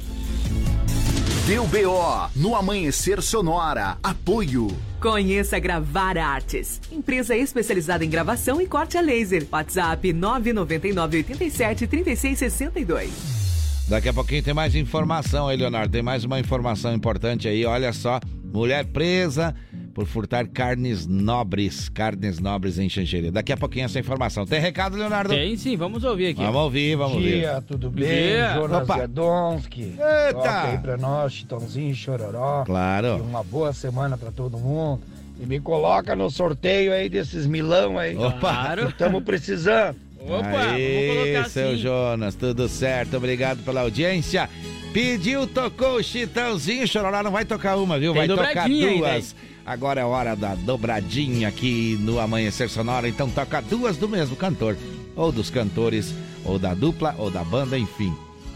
Speaker 9: Deu BO no Amanhecer Sonora. Apoio.
Speaker 18: Conheça Gravar Artes, empresa especializada em gravação e corte a laser. WhatsApp 999 87 3662.
Speaker 1: Daqui a pouquinho tem mais informação aí, Leonardo. Tem mais uma informação importante aí. Olha só, mulher presa por furtar carnes nobres, carnes nobres em Xanxerê. Daqui a pouquinho essa informação. Tem recado, Leonardo?
Speaker 2: Tem sim, vamos ouvir aqui.
Speaker 1: Vamos ouvir, vamos ouvir.
Speaker 19: Dia, ver. tudo bem?
Speaker 1: Dia.
Speaker 19: Jonas
Speaker 1: Opa. Eita!
Speaker 19: Toca aí pra nós, Chitãozinho, Chororó.
Speaker 1: Claro.
Speaker 19: E uma boa semana pra todo mundo. E me coloca no sorteio aí desses milão aí.
Speaker 1: Opa! Claro.
Speaker 19: Estamos precisando.
Speaker 2: Opa,
Speaker 1: Aê,
Speaker 2: vamos colocar
Speaker 1: seu. Jonas, tudo certo. Obrigado pela audiência. Pediu, tocou o Chitãozinho, Chororó não vai tocar uma, viu? Vai tocar duas. Agora é hora da dobradinha aqui no Amanhecer Sonora, então toca duas do mesmo cantor, ou dos cantores, ou da dupla, ou da banda, enfim.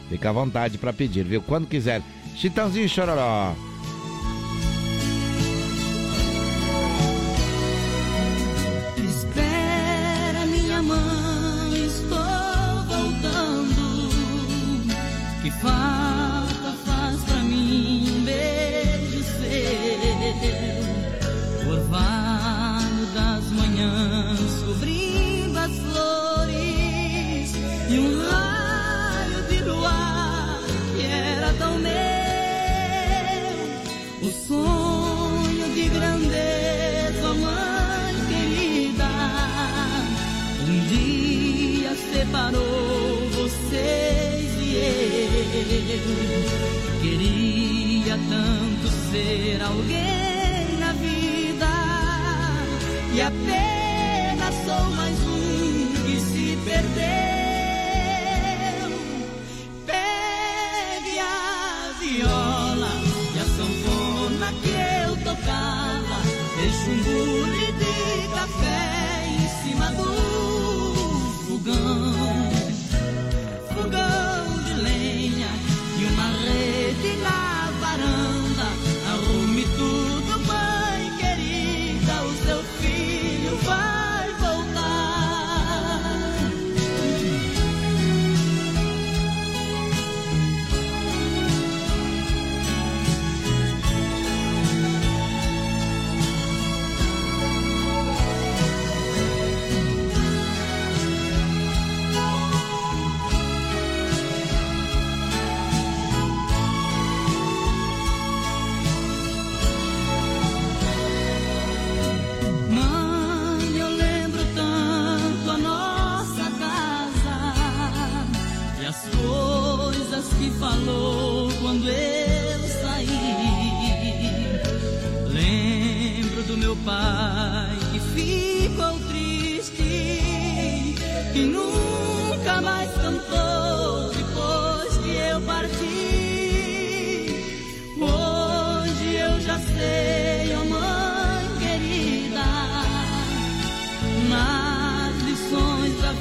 Speaker 1: Fica à vontade para pedir, viu? Quando quiser. Chitãozinho
Speaker 20: e Chororó. queria tanto ser alguém na vida e apenas sou mais um que se perdeu. Pegue a viola e a sanfona que eu tocava, Deixo um bule de café em cima do fogão.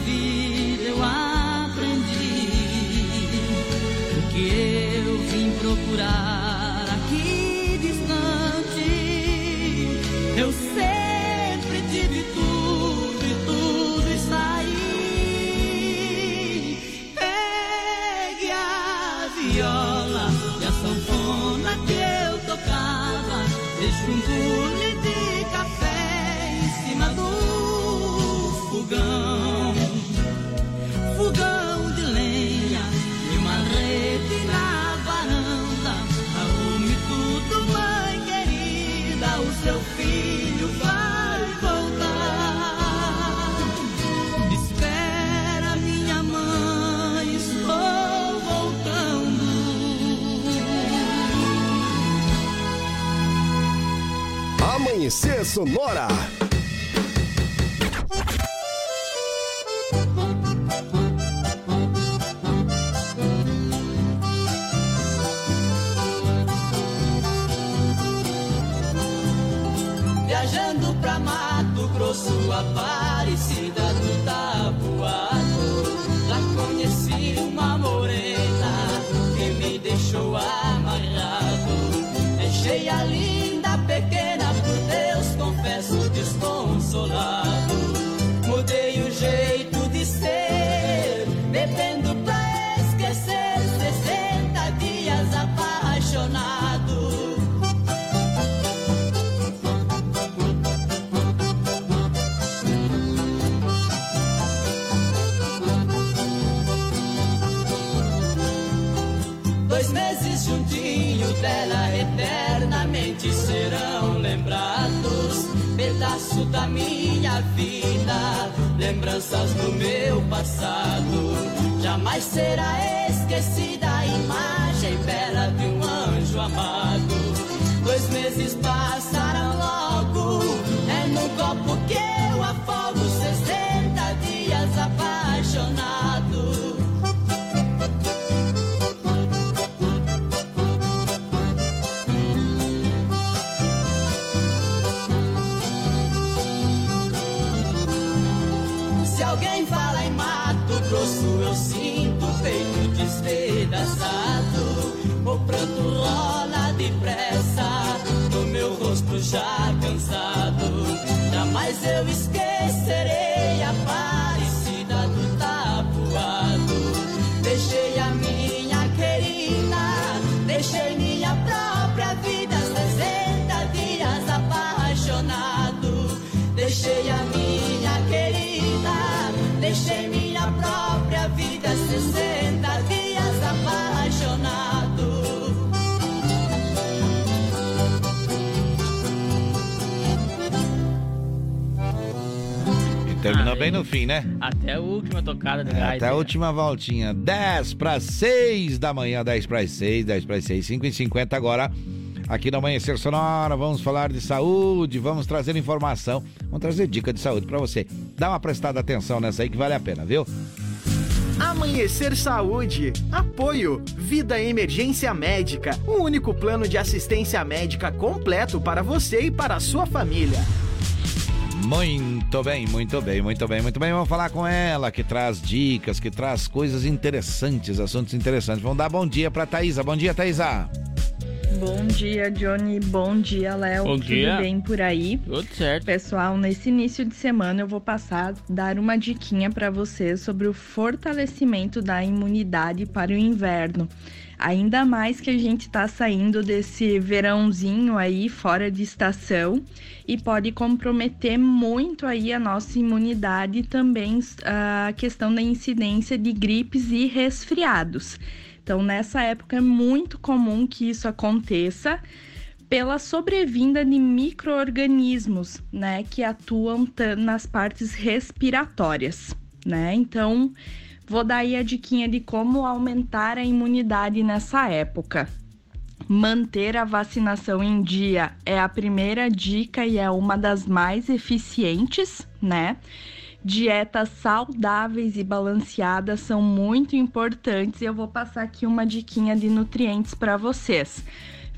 Speaker 20: vida eu aprendi o que eu vim procurar.
Speaker 11: sonora.
Speaker 20: da minha vida, lembranças do meu passado. Jamais será esquecida a imagem bela de um anjo amado. Dois meses passaram logo. Já cansado. Jamais eu esquecerei
Speaker 1: Terminou bem no fim, né?
Speaker 2: Até a última tocada do
Speaker 1: É,
Speaker 2: gás.
Speaker 1: até a
Speaker 2: né?
Speaker 1: última voltinha. 10 para 6 da manhã, 10 para 6, 10 para 6, 5 e 50 agora. Aqui no Amanhecer Sonora, vamos falar de saúde, vamos trazer informação, vamos trazer dica de saúde para você. Dá uma prestada atenção nessa aí que vale a pena, viu?
Speaker 16: Amanhecer Saúde. Apoio. Vida Emergência Médica. O único plano de assistência médica completo para você e para a sua família.
Speaker 1: Muito bem, muito bem, muito bem, muito bem. Vamos falar com ela que traz dicas, que traz coisas interessantes, assuntos interessantes. Vamos dar bom dia para Thaisa. Bom dia, Thaisa.
Speaker 21: Bom dia, Johnny. Bom dia, Léo.
Speaker 2: Bom dia.
Speaker 21: Tudo bem por aí?
Speaker 2: Tudo certo.
Speaker 21: Pessoal, nesse início de semana eu vou passar dar uma diquinha para vocês sobre o fortalecimento da imunidade para o inverno. Ainda mais que a gente está saindo desse verãozinho aí fora de estação e pode comprometer muito aí a nossa imunidade e também ah, a questão da incidência de gripes e resfriados. Então, nessa época é muito comum que isso aconteça pela sobrevinda de micro-organismos, né, que atuam nas partes respiratórias, né? Então, vou dar aí a diquinha de como aumentar a imunidade nessa época. Manter a vacinação em dia é a primeira dica e é uma das mais eficientes, né? Dietas saudáveis e balanceadas são muito importantes e eu vou passar aqui uma diquinha de nutrientes para vocês.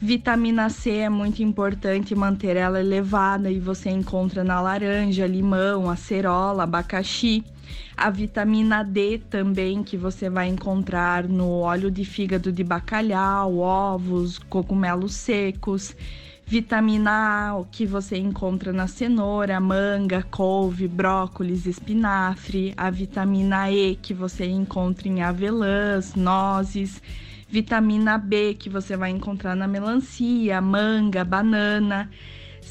Speaker 21: Vitamina C é muito importante manter ela elevada e você encontra na laranja, limão, acerola, abacaxi. A vitamina D também que você vai encontrar no óleo de fígado de bacalhau, ovos, cogumelos secos. Vitamina A, que você encontra na cenoura, manga, couve, brócolis, espinafre. A vitamina E, que você encontra em avelãs, nozes. Vitamina B, que você vai encontrar na melancia, manga, banana.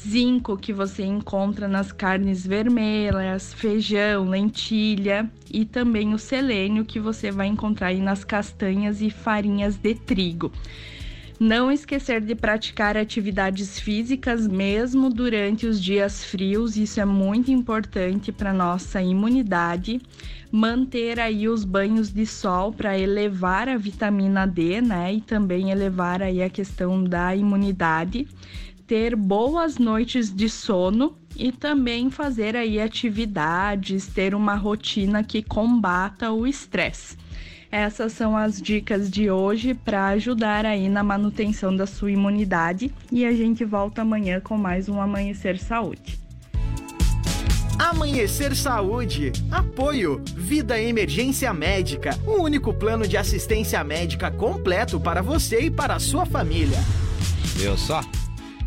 Speaker 21: Zinco, que você encontra nas carnes vermelhas, feijão, lentilha. E também o selênio, que você vai encontrar aí nas castanhas e farinhas de trigo. Não esquecer de praticar atividades físicas mesmo durante os dias frios, isso é muito importante para nossa imunidade. Manter aí os banhos de sol para elevar a vitamina D, né? E também elevar aí a questão da imunidade. Ter boas noites de sono e também fazer aí atividades, ter uma rotina que combata o estresse. Essas são as dicas de hoje para ajudar aí na manutenção da sua imunidade e a gente volta amanhã com mais um Amanhecer Saúde.
Speaker 16: Amanhecer Saúde. Apoio. Vida Emergência Médica. O único plano de assistência médica completo para você e para a sua família.
Speaker 1: Viu só?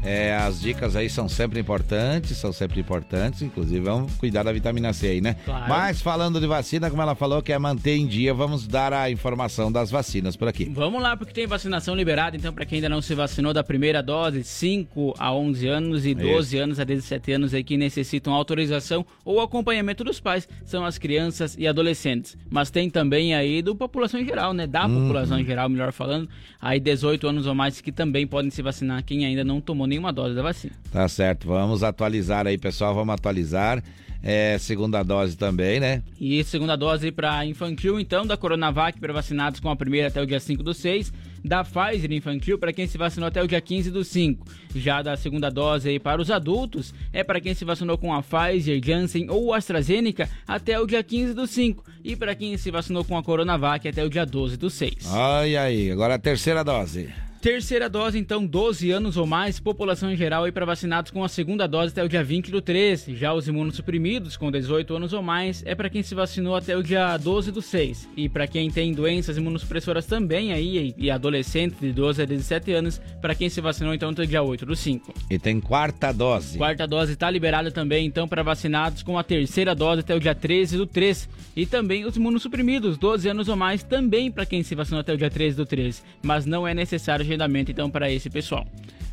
Speaker 1: É, as dicas aí são sempre importantes, são sempre importantes, inclusive vamos cuidar da vitamina C aí, né?
Speaker 2: Claro.
Speaker 1: Mas falando de vacina, como ela falou que é manter em dia, vamos dar a informação das vacinas por aqui.
Speaker 2: Vamos lá, porque tem vacinação liberada, então, para quem ainda não se vacinou da primeira dose, 5 a 11 anos e 12 anos a 17 anos aí que necessitam autorização ou acompanhamento dos pais, são as crianças e adolescentes. Mas tem também aí do população em geral, né? Da
Speaker 1: Uhum.
Speaker 2: população em geral, melhor falando, aí 18 anos ou mais que também podem se vacinar, quem ainda não tomou nenhuma dose da vacina.
Speaker 1: Tá certo, vamos atualizar aí, pessoal, vamos atualizar. É, segunda dose também, né?
Speaker 2: E segunda dose para infantil, então, da Coronavac para vacinados com a primeira até o dia 5 do 6. da Pfizer infantil para quem se vacinou até o dia 15 do 5. Já da segunda dose aí para os adultos é para quem se vacinou com a Pfizer, Janssen ou AstraZeneca até o dia 15 do 5. E para quem se vacinou com a Coronavac até o dia 12 do 6.
Speaker 1: Olha aí, agora a terceira dose.
Speaker 2: Terceira dose, então, 12 anos ou mais, população em geral aí para vacinados com a segunda dose até o dia 20 do 13. Já os imunossuprimidos com 18 anos ou mais é para quem se vacinou até o dia 12 do 6. E para quem tem doenças imunossupressoras também aí e adolescentes de 12 a 17 anos, para quem se vacinou então até o dia 8 do 5.
Speaker 1: E tem quarta dose.
Speaker 2: Quarta dose está liberada também então para vacinados com a terceira dose até o dia 13 do 3. E também os imunossuprimidos, 12 anos ou mais, também para quem se vacinou até o dia 13 do 13. Mas não é necessário agendamento então para esse pessoal.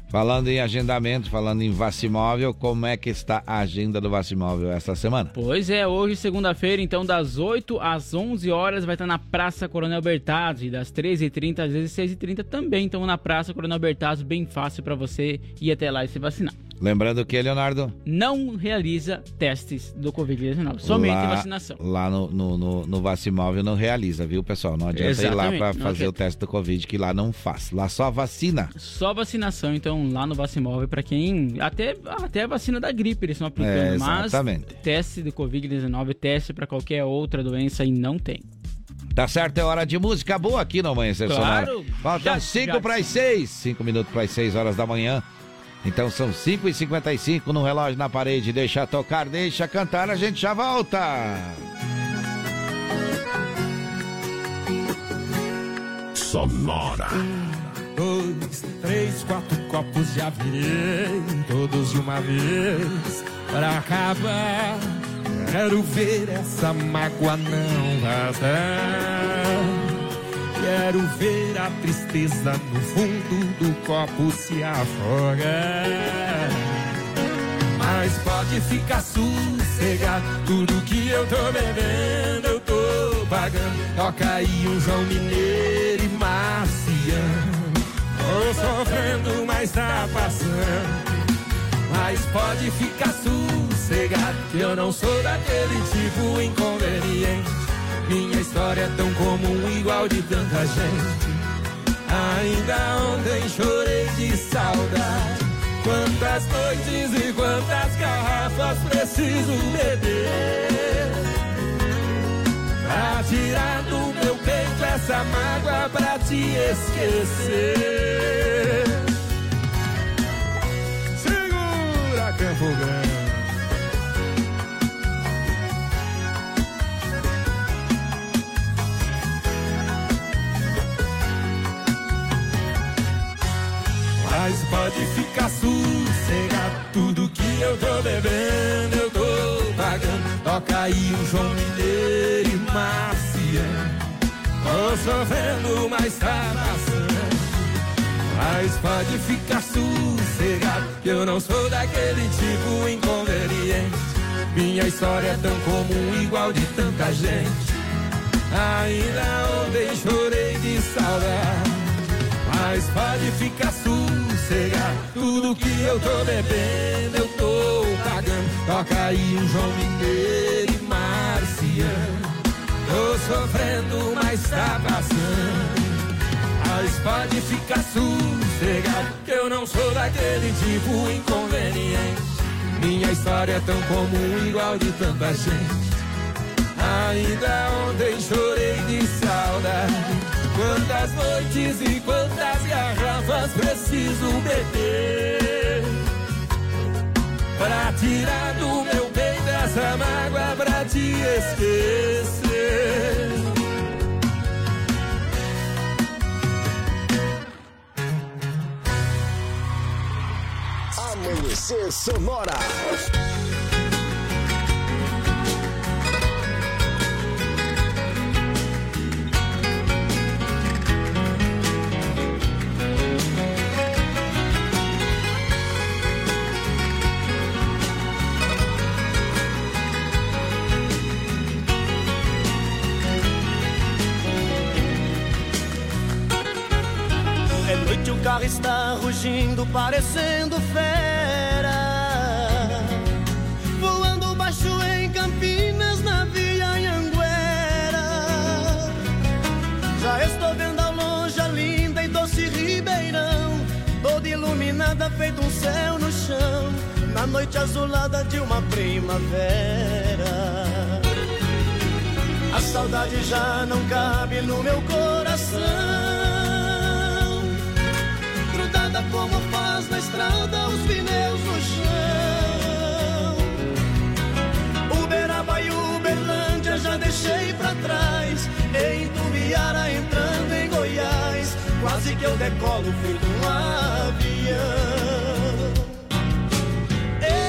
Speaker 1: Falando em agendamento, falando em Vacimóvel, como é que está a agenda do Vacimóvel esta semana?
Speaker 2: Pois é, hoje, segunda-feira, então, das 8 às 11 horas, vai estar na Praça Coronel Bertazzi, das 13h30 às vezes 6h30 também, então, na Praça Coronel Bertazzi, bem fácil para você ir até lá e se vacinar.
Speaker 1: Lembrando que, Leonardo?
Speaker 2: Não realiza testes do Covid-19, somente
Speaker 1: lá,
Speaker 2: vacinação.
Speaker 1: Lá no, no, no, no Vacimóvel não realiza, viu, pessoal? Não adianta
Speaker 2: Exatamente,
Speaker 1: ir lá para fazer o teste do Covid, que lá não faz. Lá só vacina.
Speaker 2: Só vacinação, então, lá no Vacimóvel, para quem. Até, até a vacina da gripe eles estão aplicando,
Speaker 1: É,
Speaker 2: mas
Speaker 1: exatamente.
Speaker 2: teste de Covid-19, teste para qualquer outra doença e não tem.
Speaker 1: Tá certo, é hora de música boa aqui no Amanhecer
Speaker 2: Claro,
Speaker 1: Sonora. Faltam
Speaker 2: já-
Speaker 1: 5
Speaker 2: já-
Speaker 1: para as 6. 5 minutos para as 6 horas da manhã. Então são 5 e 55 no relógio na parede. Deixa tocar, deixa cantar, a gente já volta.
Speaker 10: Sonora.
Speaker 22: Dois, três, quatro copos já virei, todos de uma vez, pra acabar. Quero ver essa mágoa não vazar. Quero ver a tristeza no fundo do copo se afogar. Mas pode ficar sossegado, tudo que eu tô bebendo eu tô pagando. Toca aí um João Mineiro e Marciano. Tô sofrendo, mas tá passando. Mas pode ficar sossegado, que eu não sou daquele tipo inconveniente. Minha história é tão comum, igual de tanta gente. Ainda ontem chorei de saudade. Quantas noites e quantas garrafas preciso beber Pra tirar do meu peito essa mágoa pra te esquecer Segura Campo Grande Mas pode ficar sossegado. Tudo que eu tô bebendo eu tô pagando. Toca aí o João Mineiro e Marciano. Tô sofrendo, mas tá passando. Mas pode ficar sossegado eu não sou daquele tipo inconveniente. Minha história é tão comum, igual de tanta gente. Ainda ontem chorei de saudade mas pode ficar sossegado Tudo que eu tô bebendo eu tô pagando Toca aí um João Mineiro e Marciano. Tô sofrendo, mas tá passando. Mas pode ficar sossegado Que eu não sou daquele tipo inconveniente. Minha história é tão comum, igual de tanta gente. Ainda ontem chorei de saudade Quantas noites e quantas garrafas preciso beber Pra tirar do meu peito essa mágoa pra te esquecer
Speaker 11: Amanhecer Sonora.
Speaker 20: Está rugindo, parecendo fera. Voando baixo em Campinas, na Via Anhanguera. Já estou vendo ao longe a linda e doce
Speaker 23: nada feito um céu no chão, na noite azulada de uma primavera. A saudade já não cabe no meu coração, faz na estrada os pneus no chão. Uberaba e Uberlândia já deixei pra trás, em Tubiara entrando em Goiás, quase que eu decolo feito um avião. Ei,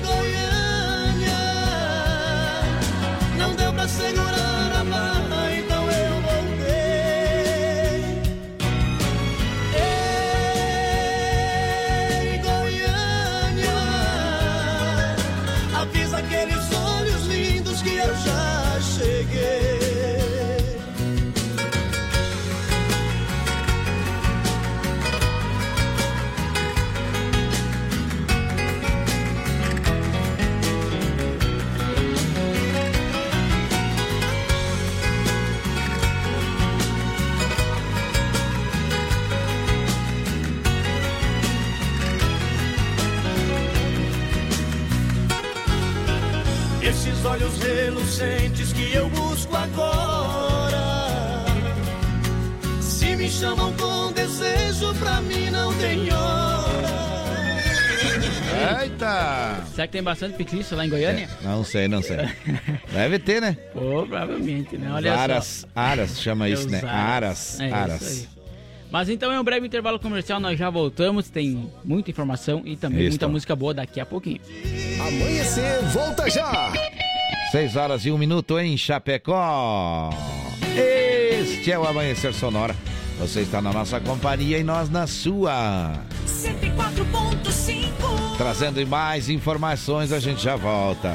Speaker 23: Goiânia, não deu pra segurar relucentes que eu busco agora. Se me chamam com desejo, pra mim não tem hora.
Speaker 1: Eita!
Speaker 2: Será que tem bastante petista lá em Goiânia?
Speaker 1: Não sei, não sei. [laughs] Deve ter, né?
Speaker 2: Pô, provavelmente, né? Olha
Speaker 1: Aras,
Speaker 2: só.
Speaker 1: Aras, chama isso,
Speaker 2: Os
Speaker 1: né? Aras,
Speaker 2: É
Speaker 1: Aras.
Speaker 2: isso aí. Mas então é um breve intervalo comercial, nós já voltamos, tem muita informação e também
Speaker 1: Isso.
Speaker 2: muita música boa daqui a pouquinho.
Speaker 11: Amanhecer, volta já!
Speaker 1: 6 horas e 1 minuto em Chapecó. Este é o Amanhecer Sonora. Você está na nossa companhia e nós na sua.
Speaker 24: 104.5
Speaker 1: Trazendo mais informações, a gente já volta.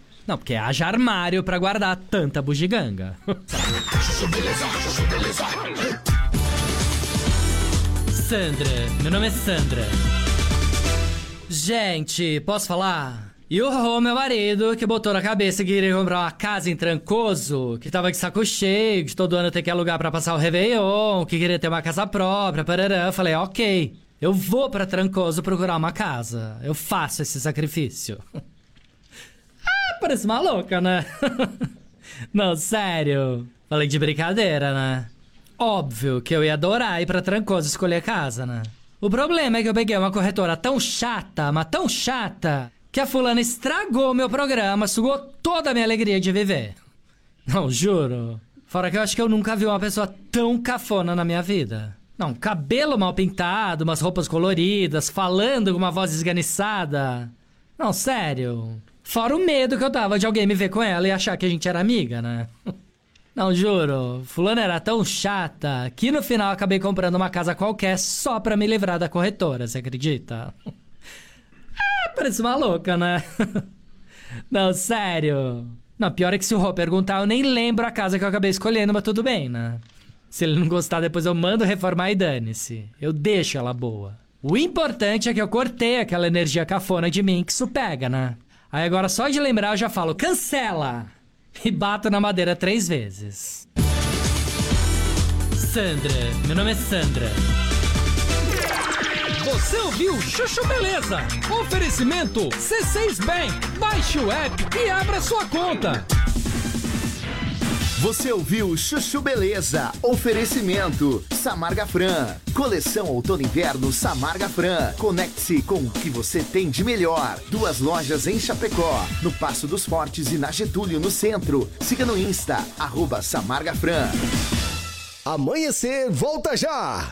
Speaker 25: Não, porque haja armário pra guardar tanta bugiganga. Sandra, meu nome é Sandra. Gente, posso falar? E o meu marido, que botou na cabeça que queria comprar uma casa em Trancoso, que tava de saco cheio, de todo ano ter que alugar pra passar o Réveillon, que queria ter uma casa própria, parará. Eu falei, ok, eu vou pra Trancoso procurar uma casa. Eu faço esse sacrifício. [laughs] parece maluca, né? [laughs] Não, sério. Falei de brincadeira, né? Óbvio que eu ia adorar ir pra Trancoso escolher casa, né? O problema é que eu peguei uma corretora tão chata, mas tão chata, que a fulana estragou meu programa, sugou toda a minha alegria de viver. Não, juro. Fora que eu acho que eu nunca vi uma pessoa tão cafona na minha vida. Não, cabelo mal pintado, umas roupas coloridas, falando com uma voz esganiçada. Não, sério. Fora o medo que eu tava de alguém me ver com ela e achar que a gente era amiga, né? [laughs] Não, juro. Fulana era tão chata que no final acabei comprando uma casa qualquer só pra me livrar da corretora, você acredita? [laughs] Ah, parece uma louca, né? [laughs] Não, sério. Não, pior é que se o Rô perguntar, eu nem lembro a casa que eu acabei escolhendo, mas tudo bem, né? Se ele não gostar, depois eu mando reformar e dane-se. Eu deixo ela boa. O importante é que eu cortei aquela energia cafona de mim que isso pega, né? Aí agora só de lembrar eu já falo, cancela! E bato na madeira três vezes. Sandra, meu nome é Sandra.
Speaker 26: Você ouviu Chuchu Beleza? Oferecimento C6 Bank. Baixe o app e abra sua conta.
Speaker 9: Você ouviu Chuchu Beleza? Oferecimento Samarga Fran. Coleção Outono Inverno Samarga Fran. Conecte-se com o que você tem de melhor. Duas lojas em Chapecó, no Passo dos Fortes e na Getúlio, no centro. Siga no Insta, arroba Samarga Fran.
Speaker 11: Amanhecer, volta já!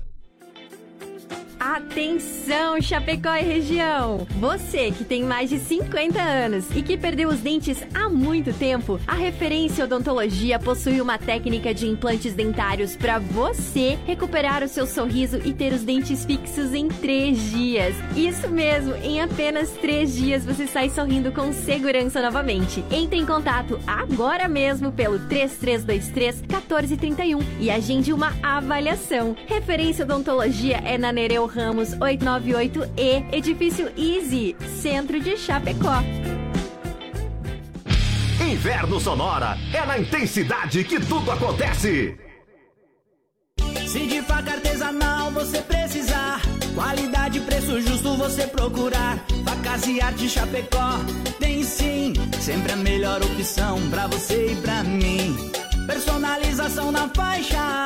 Speaker 15: Atenção, Chapecó e região! Você que tem mais de 50 anos e que perdeu os dentes há muito tempo, a Referência Odontologia possui uma técnica de implantes dentários para você recuperar o seu sorriso e ter os dentes fixos em três dias. Isso mesmo, em apenas três dias você sai sorrindo com segurança novamente. Entre em contato agora mesmo pelo 3323 1431 e agende uma avaliação. Referência Odontologia é na Nereu Ramos 898E, Edifício Easy, Centro de Chapecó.
Speaker 9: Inverno Sonora é na intensidade que tudo acontece.
Speaker 20: Se de faca artesanal você precisar, qualidade e preço justo você procurar. Facas e arte Chapecó tem sim, sempre a melhor opção pra você e pra mim. Personalização na faixa,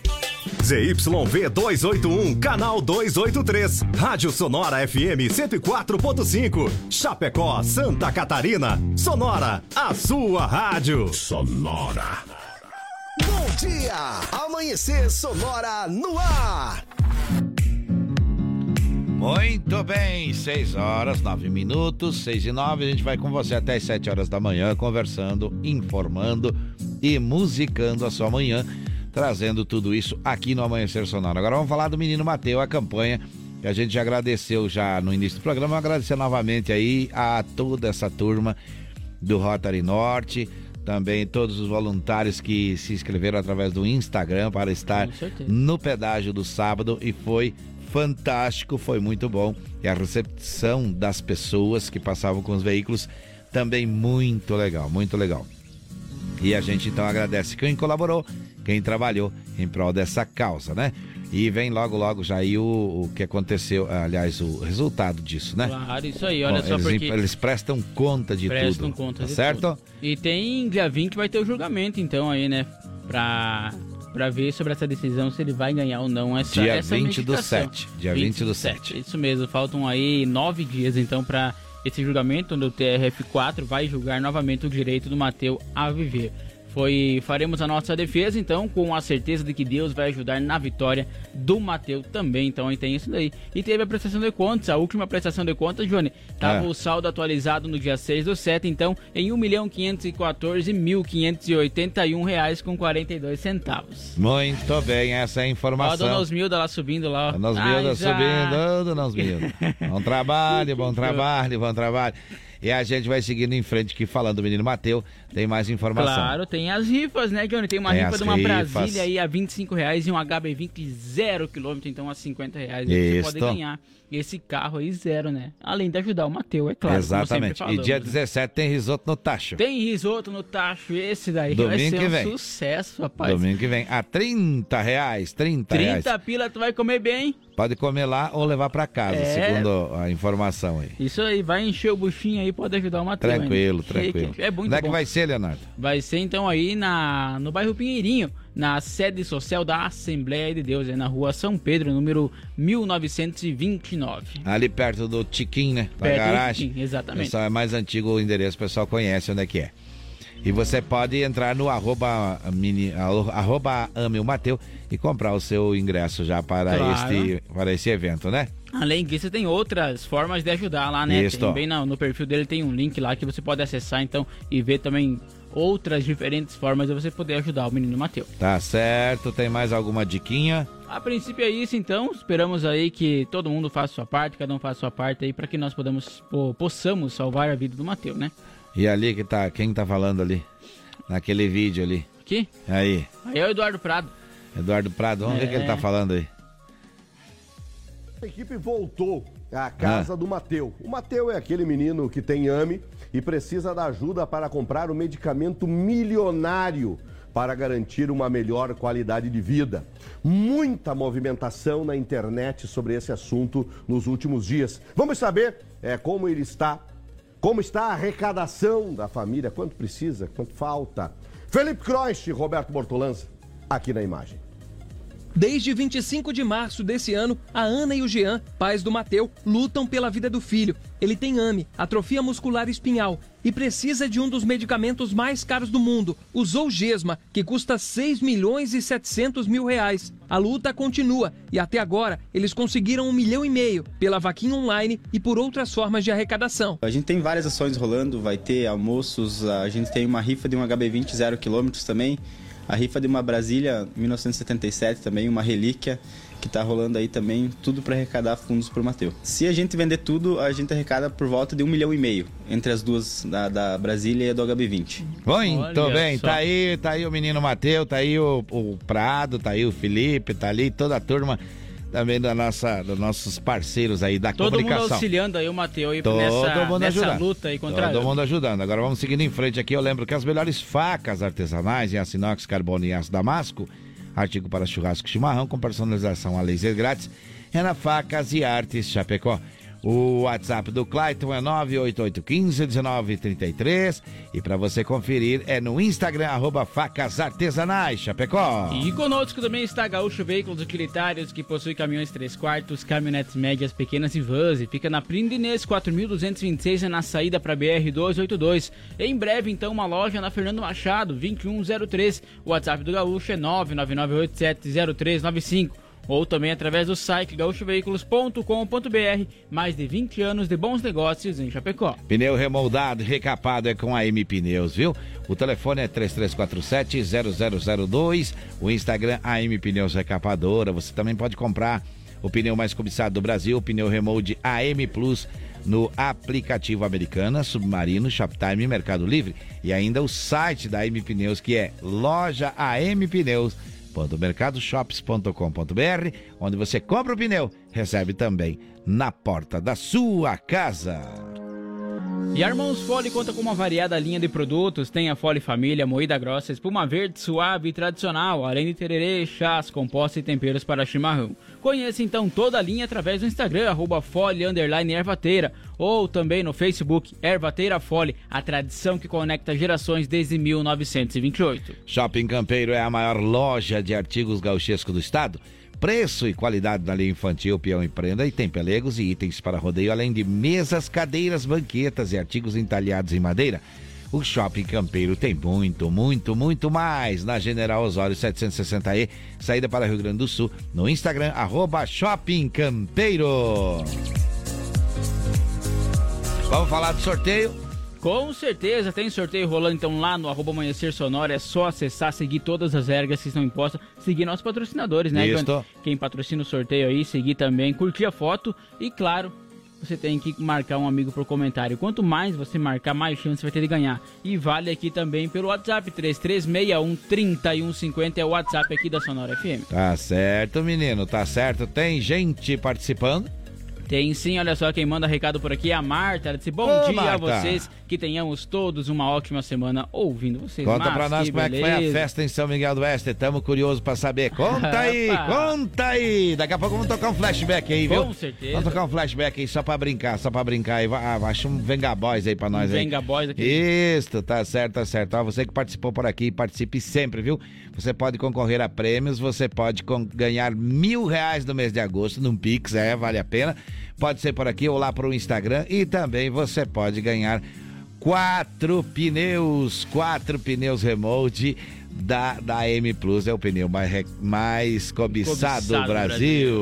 Speaker 13: ZYV 281, canal 283. Rádio Sonora FM 104.5. Chapecó, Santa Catarina. Sonora, a sua rádio.
Speaker 11: Sonora. Bom dia. Amanhecer Sonora no ar.
Speaker 1: Muito bem, 6 horas, 9 minutos, 6 e 9. A gente vai com você até as 7 horas da manhã, conversando, informando e musicando a sua manhã, trazendo tudo isso aqui no Amanhecer Sonora. Agora vamos falar do Menino Mateu, a campanha que a gente já agradeceu já no início do programa. Agradecer novamente aí a toda essa turma do Rotary Norte, também todos os voluntários que se inscreveram através do Instagram para estar no pedágio do sábado e foi fantástico, foi muito bom. E a recepção das pessoas que passavam com os veículos também muito legal, muito legal. E a gente então agradece quem colaborou, quem trabalhou em prol dessa causa, né? E vem logo, logo já aí o, o que aconteceu, aliás, o resultado disso, né?
Speaker 2: Claro, isso aí, olha
Speaker 1: Bom,
Speaker 2: só
Speaker 1: eles,
Speaker 2: porque...
Speaker 1: Eles prestam conta de
Speaker 2: prestam
Speaker 1: tudo.
Speaker 2: conta
Speaker 1: tá
Speaker 2: de
Speaker 1: certo?
Speaker 2: tudo. E tem dia 20 vai ter o julgamento então aí, né? Pra, pra ver sobre essa decisão, se ele vai ganhar ou não essa
Speaker 1: Dia
Speaker 2: essa
Speaker 1: 20 do
Speaker 2: medicação.
Speaker 1: 7. Dia 20 do 7.
Speaker 2: Isso mesmo, faltam aí nove dias então pra esse julgamento, onde o TRF4 vai julgar novamente o direito do Mateu a viver. Foi, faremos a nossa defesa, então, com a certeza de que Deus vai ajudar na vitória do Mateu também. Então, aí tem isso daí. E teve a prestação de contas, a última prestação de contas, Johnny. Tava
Speaker 1: É.
Speaker 2: o saldo atualizado no dia 6 do 7, então, em 1.514.581 reais com 42 centavos.
Speaker 1: Muito bem, essa é a
Speaker 2: Ó, a
Speaker 1: informação.
Speaker 2: Dona Osmilda lá subindo lá, ó.
Speaker 1: Dona
Speaker 2: Ai,
Speaker 1: Osmilda
Speaker 2: já.
Speaker 1: subindo, ô, Dona Osmilda. Bom [laughs] trabalho, bom trabalho, bom trabalho. E a gente vai seguindo em frente aqui falando do menino Mateu. Tem mais informação.
Speaker 2: Claro, tem as rifas, né, Johnny? Tem uma
Speaker 1: Tem
Speaker 2: rifa de uma
Speaker 1: rifas.
Speaker 2: Brasília aí a 25 reais e um HB20 zero quilômetro, então a 50 reais. aí Você pode ganhar esse carro aí zero, né? Além de ajudar o Mateu, é claro.
Speaker 1: Exatamente. E
Speaker 2: falamos,
Speaker 1: dia
Speaker 2: né?
Speaker 1: 17 tem risoto no tacho.
Speaker 2: Tem risoto no tacho, esse daí vai
Speaker 1: Domingo
Speaker 2: ser
Speaker 1: que
Speaker 2: um
Speaker 1: vem.
Speaker 2: sucesso, rapaz.
Speaker 1: Domingo que vem. A 30 reais, 30, reais.
Speaker 2: 30 pila, tu vai comer bem.
Speaker 1: Pode comer lá ou levar pra casa,
Speaker 2: É.
Speaker 1: segundo a informação aí.
Speaker 2: Isso aí, vai encher o buchinho aí, pode ajudar o Mateu.
Speaker 1: Tranquilo, [laughs] tranquilo.
Speaker 2: É muito
Speaker 1: Onde é que vai ser, Leonardo?
Speaker 2: Vai ser então aí na, no bairro Pinheirinho, na sede social da Assembleia de Deus, é na rua São Pedro, número 1929.
Speaker 1: Ali perto do Tiquim, né? Da
Speaker 2: Perto do
Speaker 1: garagem.
Speaker 2: Tiquim, exatamente.
Speaker 1: Pessoal, é mais antigo o endereço, o pessoal conhece onde é que é. E você pode entrar no arroba, mini, arroba ame o Mateu e comprar o seu ingresso já para,
Speaker 2: Claro.
Speaker 1: este, para esse evento, né?
Speaker 2: Além disso, tem outras formas de ajudar lá, né?
Speaker 1: Isso.
Speaker 2: Tem bem no, no perfil dele tem um link lá que você pode acessar então e ver também outras diferentes formas de você poder ajudar o menino Mateu.
Speaker 1: Tá certo, tem mais alguma diquinha?
Speaker 2: A princípio é isso, então. Esperamos aí que todo mundo faça sua parte, cada um faça sua parte aí para que nós podemos, pô, possamos salvar a vida do Mateu, né?
Speaker 1: E ali que tá, quem tá falando ali? Naquele vídeo ali.
Speaker 2: Aqui?
Speaker 1: Aí,
Speaker 2: Aí é o Eduardo Prado.
Speaker 1: Eduardo Prado, vamos ver o que ele tá
Speaker 2: É.
Speaker 1: falando aí.
Speaker 27: A equipe voltou à casa do Mateu. O Mateu é aquele menino que tem AME e precisa da ajuda para comprar o medicamento milionário para garantir uma melhor qualidade de vida. Muita movimentação na internet sobre esse assunto nos últimos dias. Vamos saber é, como ele está, como está a arrecadação da família, quanto precisa, quanto falta. Felipe Croist e Roberto Bortolanza, aqui na imagem.
Speaker 12: Desde 25 de março desse ano, a Ana e o Jean, pais do Mateu, lutam pela vida do filho. Ele tem AME, atrofia muscular espinhal, e precisa de um dos medicamentos mais caros do mundo, o Zolgesma, que custa 6 milhões e 700 mil reais. A luta continua e até agora eles conseguiram um milhão e meio pela vaquinha online e por outras formas de arrecadação.
Speaker 28: A gente tem várias ações rolando, vai ter almoços, a gente tem uma rifa de um HB20 zero quilômetros também, a rifa de uma Brasília 1977 também, uma relíquia que tá rolando aí também, tudo para arrecadar fundos pro Mateu. Se a gente vender tudo, a gente arrecada por volta de um milhão e meio entre as duas, da, da Brasília e a do HB20.
Speaker 1: Muito
Speaker 28: Olha
Speaker 1: bem,
Speaker 28: só.
Speaker 1: tá aí, tá aí o menino Mateu, tá aí o, o Prado, tá aí o Felipe, tá ali toda a turma também da nossa, dos nossos parceiros aí da
Speaker 2: Todo mundo
Speaker 1: comunicação.
Speaker 2: auxiliando aí o aí
Speaker 1: Todo
Speaker 2: nessa,
Speaker 1: mundo
Speaker 2: nessa
Speaker 1: ajudando.
Speaker 2: luta aí contra
Speaker 1: Todo mundo ajudando. Agora vamos seguindo em frente aqui. Eu lembro que as melhores facas artesanais em aço inox, carbono e aço damasco, artigo para churrasco e chimarrão com personalização a laser grátis, é na Facas e Artes Chapecó. O WhatsApp do Clayton é 988151933 e para você conferir é no Instagram arroba facas artesanais Chapecó.
Speaker 2: E conosco também está Gaúcho Veículos Utilitários que possui caminhões 3 quartos, caminhonetes médias, pequenas e vans e fica na Prindinês 4226 na saída para BR 282. Em breve então uma loja na Fernando Machado 2103. O WhatsApp do Gaúcho é 999870395 ou também através do site gaúchoveículos.com.br. Mais de 20 anos de bons negócios em Chapecó.
Speaker 1: Pneu remoldado, recapado é com a M Pneus, viu? O telefone é 3347-0002, o Instagram AM Pneus Recapadora. Você também pode comprar o pneu mais cobiçado do Brasil, o pneu Remold AM Plus no aplicativo Americana, Submarino, Shoptime Mercado Livre. E ainda o site da AM Pneus, que é loja AM Pneus www.mercadoshops.com.br, onde você compra o pneu, recebe também na porta da sua casa.
Speaker 2: E a Irmãos Fole conta com uma variada linha de produtos. Tem a Fole Família, moída grossa, espuma verde, suave e tradicional, além de tererê, chás, compostos e temperos para chimarrão. Conheça então toda a linha através do Instagram, arroba Fole Ervateira, ou também no Facebook, Ervateira Fole, a tradição que conecta gerações desde 1928.
Speaker 1: Shopping Campeiro é a maior loja de artigos gauchescos do estado. Preço e qualidade da linha infantil, peão e prenda e tem pelegos e itens para rodeio, além de mesas, cadeiras, banquetas e artigos entalhados em madeira. O Shopping Campeiro tem muito, muito, muito mais na General Osório 760E, saída para Rio Grande do Sul, no Instagram, arroba Shopping Campeiro. Vamos falar do sorteio?
Speaker 2: Com certeza, tem sorteio rolando então lá no arroba Amanhecer Sonora. É só acessar, seguir todas as regras que estão impostas, seguir nossos patrocinadores, né?
Speaker 1: Isso.
Speaker 2: Quem- Quem patrocina o sorteio aí, seguir também, curtir a foto e, claro, você tem que marcar um amigo por comentário. Quanto mais você marcar, mais chance vai ter de ganhar. E vale aqui também pelo WhatsApp 3361 3150 é o WhatsApp aqui da Sonora FM.
Speaker 1: Tá certo, menino, tá certo. Tem gente participando.
Speaker 2: Tem sim, olha só, quem manda recado por aqui é a Marta. Ela disse: Bom
Speaker 1: Ô,
Speaker 2: dia a
Speaker 1: Marta.
Speaker 2: vocês, que tenhamos todos uma ótima semana ouvindo vocês.
Speaker 1: Conta
Speaker 2: Mas
Speaker 1: pra nós como é que foi a
Speaker 2: beleza.
Speaker 1: festa em São Miguel do Oeste. Tamo curioso pra saber. Conta [laughs] aí, conta aí. Daqui a pouco vamos tocar um flashback aí, viu?
Speaker 2: Com certeza.
Speaker 1: Vamos tocar um flashback aí só pra brincar, só pra brincar aí. Ah, acha um Venga Boys aí pra nós
Speaker 2: Um
Speaker 1: aí.
Speaker 2: Venga Boys aqui.
Speaker 1: Isso, tá certo, tá certo. Ó, você que participou por aqui, participe sempre, viu? Você pode concorrer a prêmios, você pode ganhar mil reais no mês de agosto num Pix, é, vale a pena. Pode ser por aqui ou lá pro Instagram e também você pode ganhar quatro pneus, quatro pneus remote da, da M Plus, é o pneu mais, mais cobiçado,
Speaker 2: Cobiçado
Speaker 1: do
Speaker 2: do
Speaker 1: Brasil.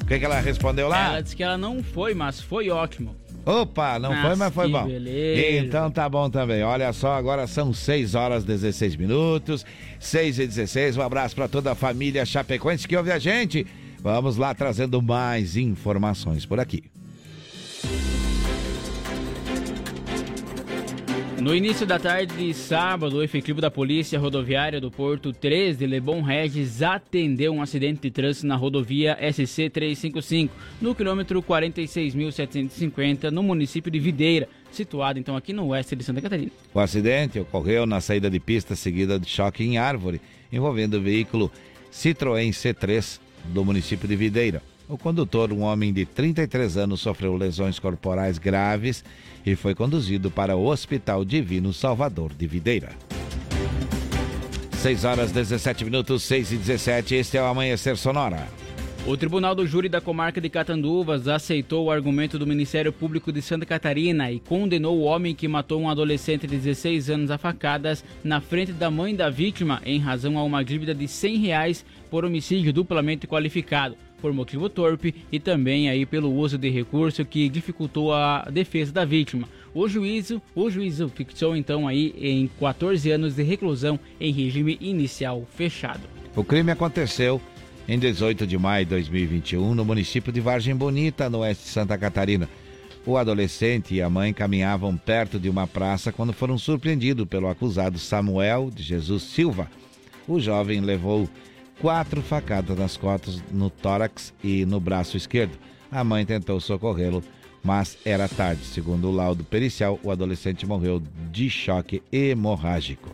Speaker 1: O que, que ela respondeu lá?
Speaker 2: Ela disse que ela não foi, mas foi ótimo.
Speaker 1: Opa, não
Speaker 2: Mas
Speaker 1: foi, mas foi bom.
Speaker 2: beleza.
Speaker 1: Então tá bom também. Olha só, agora são 6 horas e 16 minutos. 6 e 16. Um abraço para toda a família Chapecoense que ouve a gente. Vamos lá trazendo mais informações por aqui.
Speaker 2: No início da tarde de sábado, o efetivo da Polícia Rodoviária do Porto 3 de Lebon Regis atendeu um acidente de trânsito na rodovia SC-355, no quilômetro 46.750, no município de Videira, situado então aqui no oeste de Santa Catarina.
Speaker 1: O acidente ocorreu na saída de pista seguida de choque em árvore, envolvendo o veículo Citroën C3 do município de Videira. O condutor, um homem de 33 anos, sofreu lesões corporais graves e foi conduzido para o Hospital Divino Salvador de Videira. 6 horas 17 minutos, 6 e 17. Este é o Amanhecer Sonora.
Speaker 2: O Tribunal do Júri da Comarca de Catanduvas aceitou o argumento do Ministério Público de Santa Catarina e condenou o homem que matou um adolescente de 16 anos a facadas na frente da mãe da vítima em razão a uma dívida de 100 reais por homicídio duplamente qualificado, por motivo torpe e também aí pelo uso de recurso que dificultou a defesa da vítima. O juízo, o juízo fixou então aí em 14 anos de reclusão em regime inicial fechado.
Speaker 1: O crime aconteceu em 18 de maio de 2021 no município de Vargem Bonita, no oeste de Santa Catarina. O adolescente e a mãe caminhavam perto de uma praça quando foram surpreendidos pelo acusado Samuel de Jesus Silva. O jovem levou quatro facadas nas costas, no tórax e no braço esquerdo. A mãe tentou socorrê-lo, mas era tarde. Segundo o laudo pericial, o adolescente morreu de choque hemorrágico.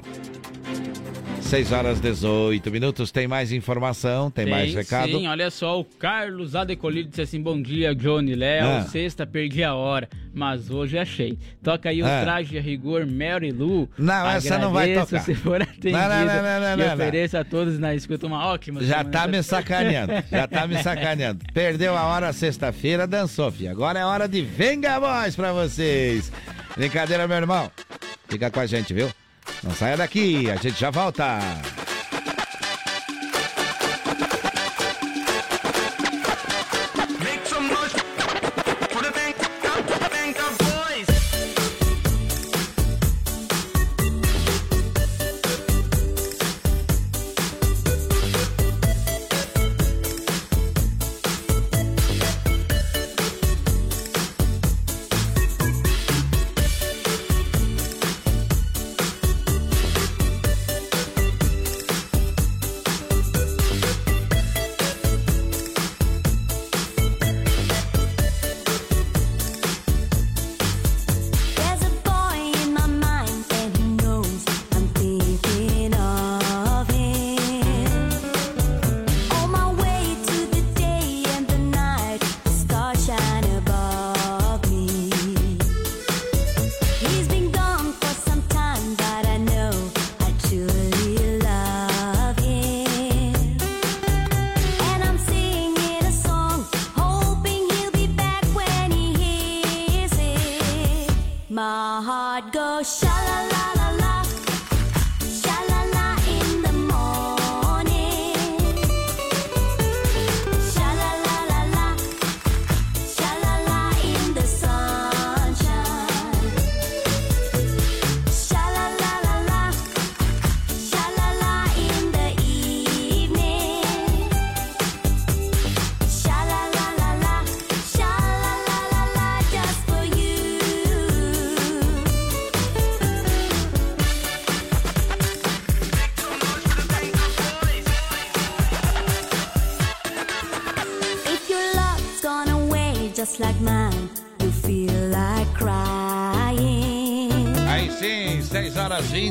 Speaker 1: 6 horas 18 minutos. Tem mais informação? Tem, mais recado?
Speaker 2: Sim, olha só, o Carlos Adecolino disse assim: Bom dia, Johnny Léo.
Speaker 1: Ah.
Speaker 2: Sexta, perdi a hora, mas hoje achei. Toca aí o
Speaker 1: Ah.
Speaker 2: traje a rigor Mary Lou.
Speaker 1: Não, essa não vai
Speaker 2: Agradeço
Speaker 1: tocar.
Speaker 2: se for atendido.
Speaker 1: Não, não, não, não, não,
Speaker 2: a todos na escuta uma ótima
Speaker 1: Já
Speaker 2: semana.
Speaker 1: tá me sacaneando, já tá me sacaneando. [laughs] Perdeu a hora sexta-feira, dançou, filho. Agora é hora de Venga Voz pra vocês. Brincadeira, meu irmão. Fica com a gente, viu? Não saia daqui, a gente já volta.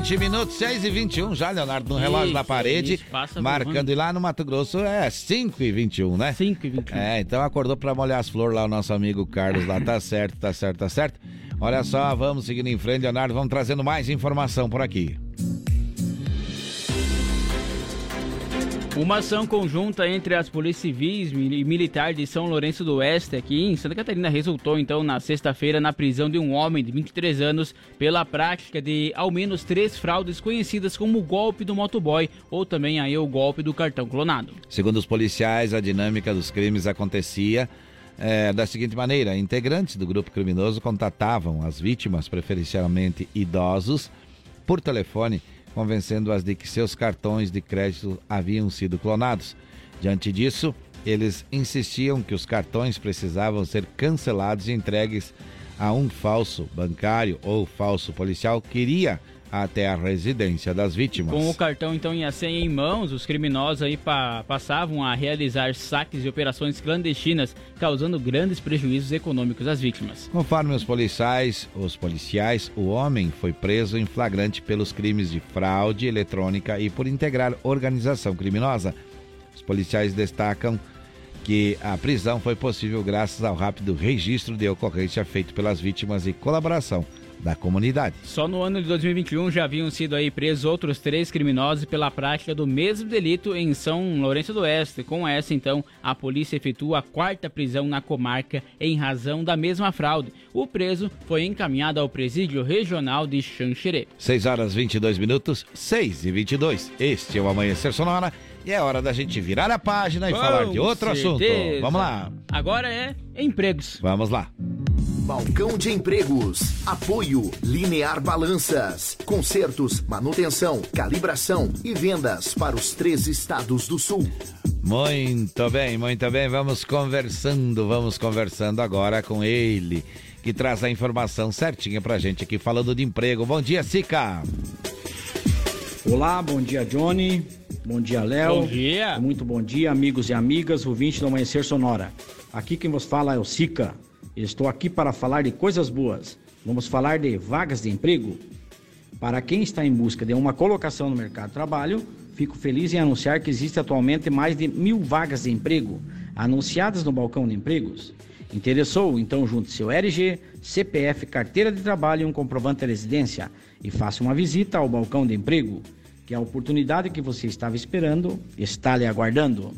Speaker 1: 20 minutos, 6 e 21 já, Leonardo, no relógio
Speaker 2: Isso,
Speaker 1: da parede.
Speaker 2: isso, passa
Speaker 1: marcando e lá no Mato Grosso é 5 e 21, né?
Speaker 2: 5 e 21.
Speaker 1: É, então acordou pra molhar as flores lá o nosso amigo Carlos lá. Tá certo, tá certo, tá certo. Olha só, vamos seguindo em frente, Leonardo, vamos trazendo mais informação por aqui.
Speaker 2: Uma ação conjunta entre as polícias civis e militar de São Lourenço do Oeste, aqui em Santa Catarina, resultou então na sexta-feira na prisão de um homem de 23 anos pela prática de ao menos três fraudes conhecidas como o golpe do motoboy ou também aí o golpe do cartão clonado.
Speaker 1: Segundo os policiais, a dinâmica dos crimes acontecia eh, da seguinte maneira: integrantes do grupo criminoso contatavam as vítimas, preferencialmente idosos, por telefone, convencendo-as de que seus cartões de crédito haviam sido clonados. Diante disso, eles insistiam que os cartões precisavam ser cancelados e entregues a um falso bancário ou falso policial que iria até a residência das vítimas.
Speaker 2: Com o cartão então e a senha em mãos, os criminosos aí pa- passavam a realizar saques e operações clandestinas, causando grandes prejuízos econômicos às vítimas.
Speaker 1: Conforme os policiais, os policiais, o homem foi preso em flagrante pelos crimes de fraude eletrônica e por integrar organização criminosa. Os policiais destacam que a prisão foi possível graças ao rápido registro de ocorrência feito pelas vítimas e colaboração da comunidade.
Speaker 2: Só no ano de 2021 já haviam sido aí presos outros três criminosos pela prática do mesmo delito em São Lourenço do Oeste. Com essa, então, a polícia efetua a quarta prisão na comarca em razão da mesma fraude. O preso foi encaminhado ao presídio regional de Xanxerê.
Speaker 1: 6 horas 22 minutos, 6 e 22. Este é o Amanhecer Sonora e é hora da gente virar a página e
Speaker 2: Com
Speaker 1: falar de outro assunto.
Speaker 2: certeza.
Speaker 1: Vamos lá.
Speaker 2: Agora é empregos.
Speaker 1: Vamos lá.
Speaker 9: Balcão de Empregos. Apoio Linear Balanças. Consertos, manutenção, calibração e vendas para os três estados do sul.
Speaker 1: Muito bem, muito bem. Vamos conversando, vamos conversando agora com ele, que traz a informação certinha pra gente aqui, falando de emprego. Bom dia, Sica.
Speaker 29: Olá, bom dia, Johnny. Bom dia, Léo.
Speaker 2: Bom dia.
Speaker 29: Muito bom dia, amigos e amigas, ouvintes do Amanhecer Sonora. Aqui quem vos fala é o Sica. Estou aqui para falar de coisas boas. Vamos falar de vagas de emprego. Para quem está em busca de uma colocação no mercado de trabalho, fico feliz em anunciar que existe atualmente mais de mil vagas de emprego anunciadas no balcão de empregos. Interessou? Então junte seu RG, CPF, carteira de trabalho e um comprovante de residência e faça uma visita ao balcão de emprego, que a oportunidade que você estava esperando está lhe aguardando.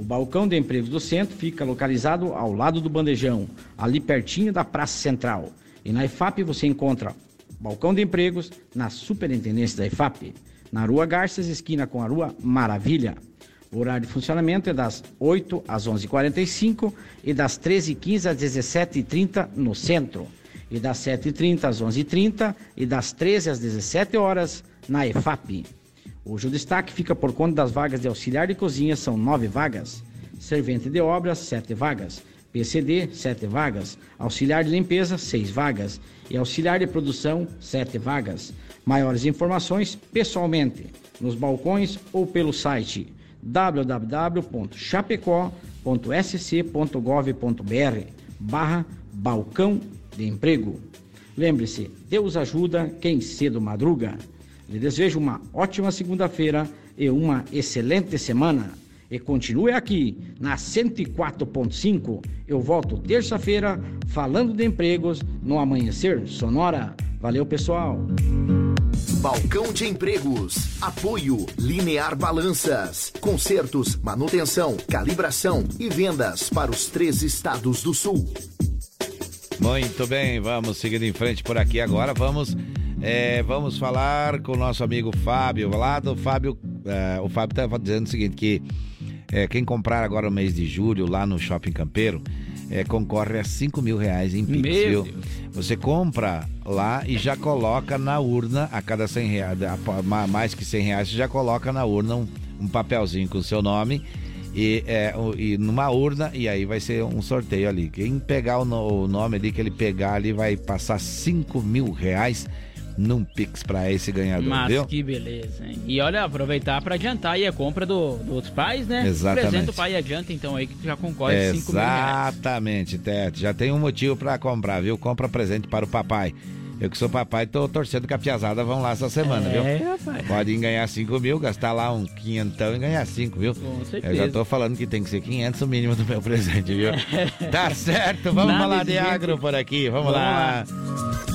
Speaker 29: O balcão de empregos do centro fica localizado ao lado do bandejão, ali pertinho da Praça Central. E na IFAP você encontra balcão de empregos na Superintendência da IFAP, na Rua Garças, esquina com a Rua Maravilha. O horário de funcionamento é das 8 às 11h45 e das 13h15 às 17h30 no centro. E das 7h30 às 11h30 e das 13 às 17 horas na EFAP. Hoje o destaque fica por conta das vagas de auxiliar de cozinha, são nove vagas. Servente de obras, sete vagas. PCD, sete vagas. Auxiliar de limpeza, seis vagas. E auxiliar de produção, sete vagas. Maiores informações pessoalmente, nos balcões ou pelo site www.chapecó.sc.gov.br barra balcão de emprego. Lembre-se, Deus ajuda quem cedo madruga. Lhe desejo uma ótima segunda-feira e uma excelente semana. E continue aqui na 104.5. Eu volto terça-feira falando de empregos no Amanhecer Sonora. Valeu, pessoal.
Speaker 9: Balcão de Empregos. Apoio Linear Balanças. Consertos, manutenção, calibração e vendas para os três estados do sul.
Speaker 1: Muito bem, vamos seguindo em frente por aqui agora. Vamos, é, vamos falar com o nosso amigo Fábio. Lá do Fábio, é, o Fábio estava dizendo o seguinte: que é, quem comprar agora no mês de julho lá no Shopping Campeiro é, concorre a 5 mil reais em Pix,
Speaker 2: Meu
Speaker 1: viu? Você compra lá e já coloca na urna a cada 100 reais, mais que 100 reais, você já coloca na urna um, um papelzinho com o seu nome. E, é, e numa urna, e aí vai ser um sorteio ali. Quem pegar o, no- o nome ali, que ele pegar ali, vai passar 5 mil reais num Pix pra esse ganhador,
Speaker 2: Mas
Speaker 1: viu?
Speaker 2: que beleza, hein? E olha, aproveitar para adiantar aí a compra do, dos pais, né?
Speaker 1: Exatamente.
Speaker 2: Presente o pai e adianta então aí que já concorre a 5 mil reais.
Speaker 1: Exatamente, Tete. Já tem um motivo pra comprar, viu? Compra presente para o papai. Eu que sou papai, tô torcendo que a piazada vão lá essa semana,
Speaker 2: É,
Speaker 1: viu?
Speaker 2: rapaz.
Speaker 1: Podem ganhar 5 mil, gastar lá um quinhentão e ganhar 5, viu?
Speaker 2: Com certeza.
Speaker 1: Eu já tô falando que tem que ser 500 o mínimo do meu presente, viu? [laughs] tá certo, vamos
Speaker 30: Nada
Speaker 1: falar de agro por aqui, vamos,
Speaker 30: Vamos
Speaker 1: lá.
Speaker 8: Agora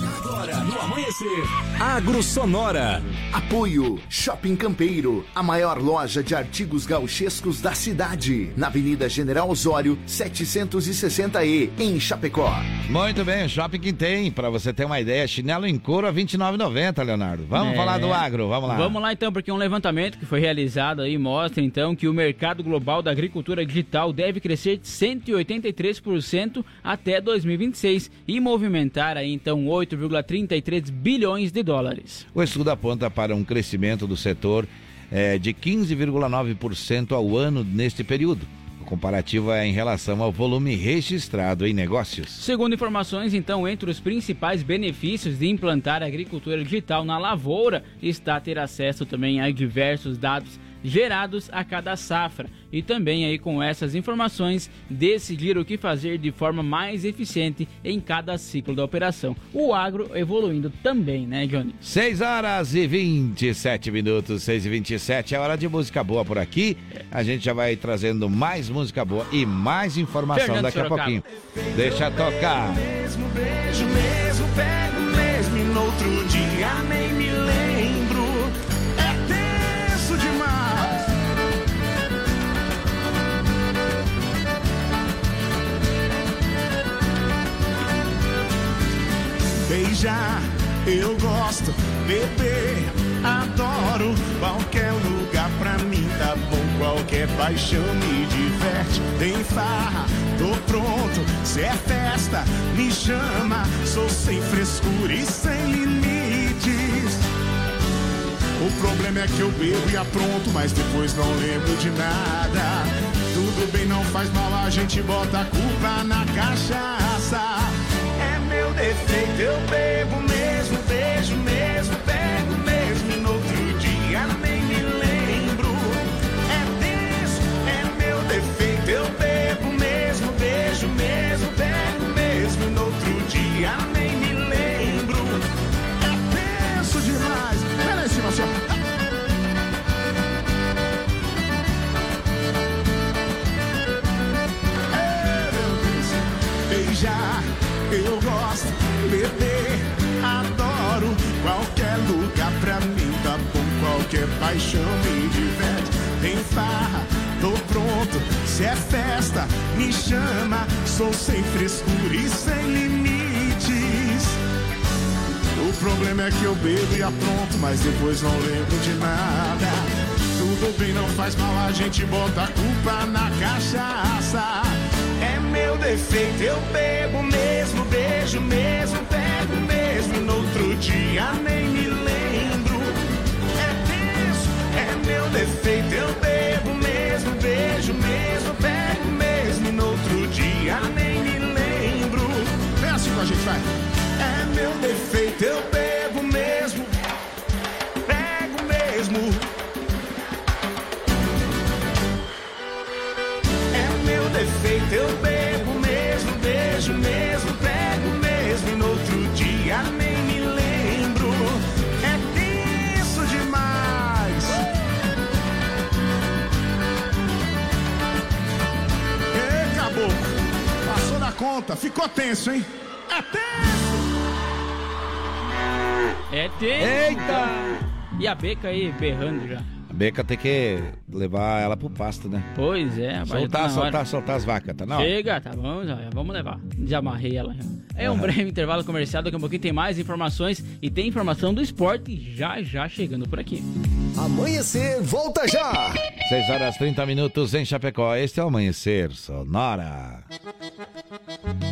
Speaker 8: amanhecer.
Speaker 9: Agro Sonora. Apoio Shopping Campeiro, a maior loja de artigos gauchescos da cidade, na Avenida General Osório, 760E, em Chapecó.
Speaker 1: Muito bem, o shopping que tem, pra você ter uma ideia, chinelo em couro a R$ 29,90, Leonardo. Vamos
Speaker 2: É.
Speaker 1: falar do agro, vamos lá.
Speaker 2: Vamos lá então, porque um levantamento que foi realizado aí mostra então que o mercado global da agricultura digital deve crescer de 183% até 2026 e movimentar aí então 8,33 bilhões de dólares.
Speaker 1: O estudo aponta para um crescimento do setor eh, de 15,9% ao ano neste período. O comparativo é em relação ao volume registrado em negócios.
Speaker 2: Segundo informações, então, entre os principais benefícios de implantar a agricultura digital na lavoura está ter acesso também a diversos dados gerados a cada safra e também aí com essas informações decidir o que fazer de forma mais eficiente em cada ciclo da operação. O agro evoluindo também, né, Johnny?
Speaker 1: 6 horas e 27 minutos, 6 e 27 é hora de música boa por aqui. A gente já vai trazendo mais música boa e mais informação
Speaker 30: Fernando
Speaker 1: daqui a
Speaker 30: Sorocaba.
Speaker 1: pouquinho. Deixa tocar.
Speaker 30: Mesmo beijo, mesmo pego mesmo e no outro dia nem me lembro. Beijar, eu gosto, beber, adoro. Qualquer lugar pra mim tá bom, qualquer paixão me diverte. Tem farra, tô pronto, se é festa, me chama. Sou sem frescura e sem limites. O problema é que eu bebo e apronto, mas depois não lembro de nada. Tudo bem, não faz mal, a gente bota a culpa na cachaça. Defeito, eu bebo mesmo, beijo mesmo, pego Eu gosto beber, adoro qualquer lugar pra mim tá bom. Qualquer paixão me diverte. Tem farra, tô pronto. Se é festa, me chama. Sou sem frescura e sem limites. O problema é que eu bebo e apronto, mas depois não lembro de nada. Tudo bem, não faz mal, a gente bota a culpa na cachaça. Meu defeito, eu bebo mesmo, beijo mesmo, pego mesmo. No outro dia nem me lembro. É tenso, é meu defeito, eu bebo mesmo, beijo mesmo, pego mesmo. No outro dia nem me lembro. Vem assim com a gente, vai. É meu defeito, eu bebo ficou tenso, hein? É tenso!
Speaker 2: É tenso.
Speaker 1: Eita!
Speaker 2: E a beca aí berrando já.
Speaker 1: A Beca tem que levar ela pro pasto, né?
Speaker 2: Pois é, rapaz. já tá
Speaker 1: Soltar, soltar, soltar as vacas, tá hora.
Speaker 2: Chega, tá bom, já, vamos levar. Já amarrei ela. já. É um
Speaker 1: Aham.
Speaker 2: breve intervalo comercial, daqui a pouquinho tem mais informações e tem informação do esporte já já chegando por aqui.
Speaker 11: Amanhecer, volta já!
Speaker 1: 6 horas 30 minutos em Chapecó. Este é o Amanhecer Sonora.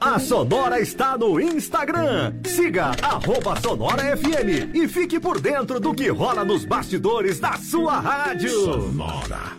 Speaker 13: A Sonora está no Instagram. Siga arroba Sonora FM e fique por dentro do que rola nos bastidores da sua rádio. Sonora.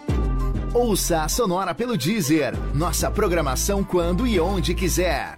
Speaker 9: Ouça a Sonora pelo Deezer. Nossa programação quando e onde quiser.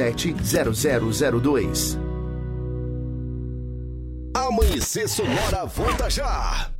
Speaker 9: 0002.
Speaker 11: Amanhecer Sonora, volta já!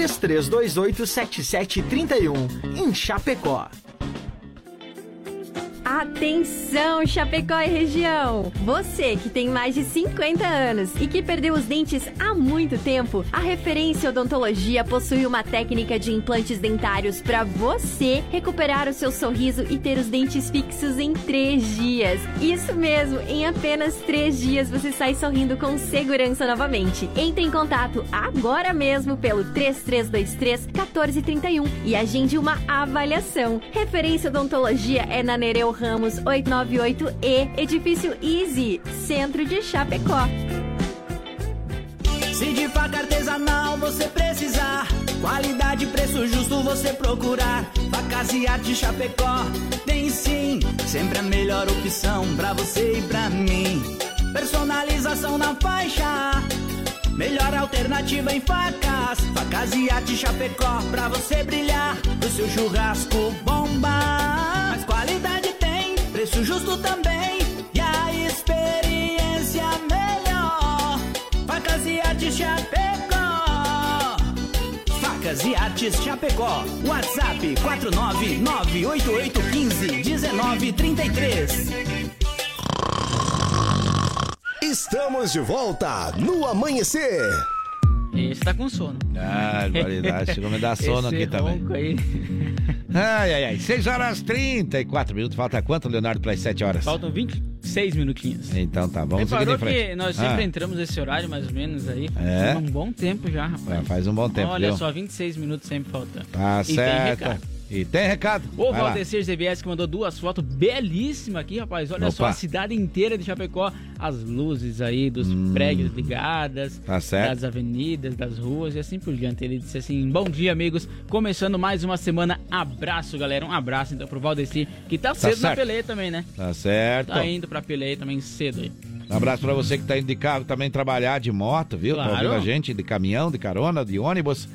Speaker 16: 33287731 em Chapecó.
Speaker 15: Atenção, Chapecó e região! Você que tem mais de 50 anos e que perdeu os dentes há muito tempo, a Referência Odontologia possui uma técnica de implantes dentários para você recuperar o seu sorriso e ter os dentes fixos em três dias. Isso mesmo, em apenas três dias você sai sorrindo com segurança novamente. Entre em contato agora mesmo pelo 3323 1431 e agende uma avaliação. Referência Odontologia é na Nereu Ramos 898E, Edifício Easy, Centro de Chapecó.
Speaker 20: Se de faca artesanal você precisar, qualidade e preço justo você procurar. Facas e arte Chapecó tem sim, sempre a melhor opção pra você e pra mim. Personalização na faixa, melhor alternativa em facas. Facas e arte Chapecó pra você brilhar, o seu churrasco bomba. Mas qualidade preço justo também e a experiência melhor. Facas e Artes Chapecó. Facas e Artes Chapecó. WhatsApp 49988151933.
Speaker 11: Estamos de volta no amanhecer.
Speaker 2: Esse tá com sono.
Speaker 1: Ah, barbaridade. Chegou a me dar [laughs] sono aqui também.
Speaker 2: Aí. [laughs]
Speaker 1: Ai, ai, ai. 6 horas 34 minutos. Falta quanto, Leonardo, para as 7 horas?
Speaker 2: Faltam 26 minutinhos.
Speaker 1: Então tá, vamos
Speaker 2: Reparou
Speaker 1: em frente.
Speaker 2: que nós
Speaker 1: Ah,
Speaker 2: sempre entramos nesse horário, mais ou menos, aí.
Speaker 1: É?
Speaker 2: Há um bom tempo já, rapaz.
Speaker 1: é, faz um bom tempo,
Speaker 2: Olha
Speaker 1: viu?
Speaker 2: só, 26 minutos sempre faltando.
Speaker 1: Tá
Speaker 2: E tem
Speaker 1: certo. E tem recado.
Speaker 2: O
Speaker 1: Vai.
Speaker 2: Valdecir ZBS que mandou duas fotos belíssimas aqui, rapaz. Olha só
Speaker 1: Opa.
Speaker 2: a cidade inteira de Chapecó. As luzes aí dos prédios ligadas.
Speaker 1: Tá certo.
Speaker 2: Das avenidas, das ruas e assim por diante. Ele disse assim: Bom dia, amigos. Começando mais uma semana. Abraço, galera. Um abraço então pro Valdecir, que tá cedo na peleia também, né?
Speaker 1: Tá certo.
Speaker 2: Tá indo pra peleia também cedo aí.
Speaker 1: Um abraço pra você que tá indo de carro também trabalhar de moto, viu? Tá
Speaker 2: Claro.
Speaker 1: ouvindo a gente de caminhão, de carona, de ônibus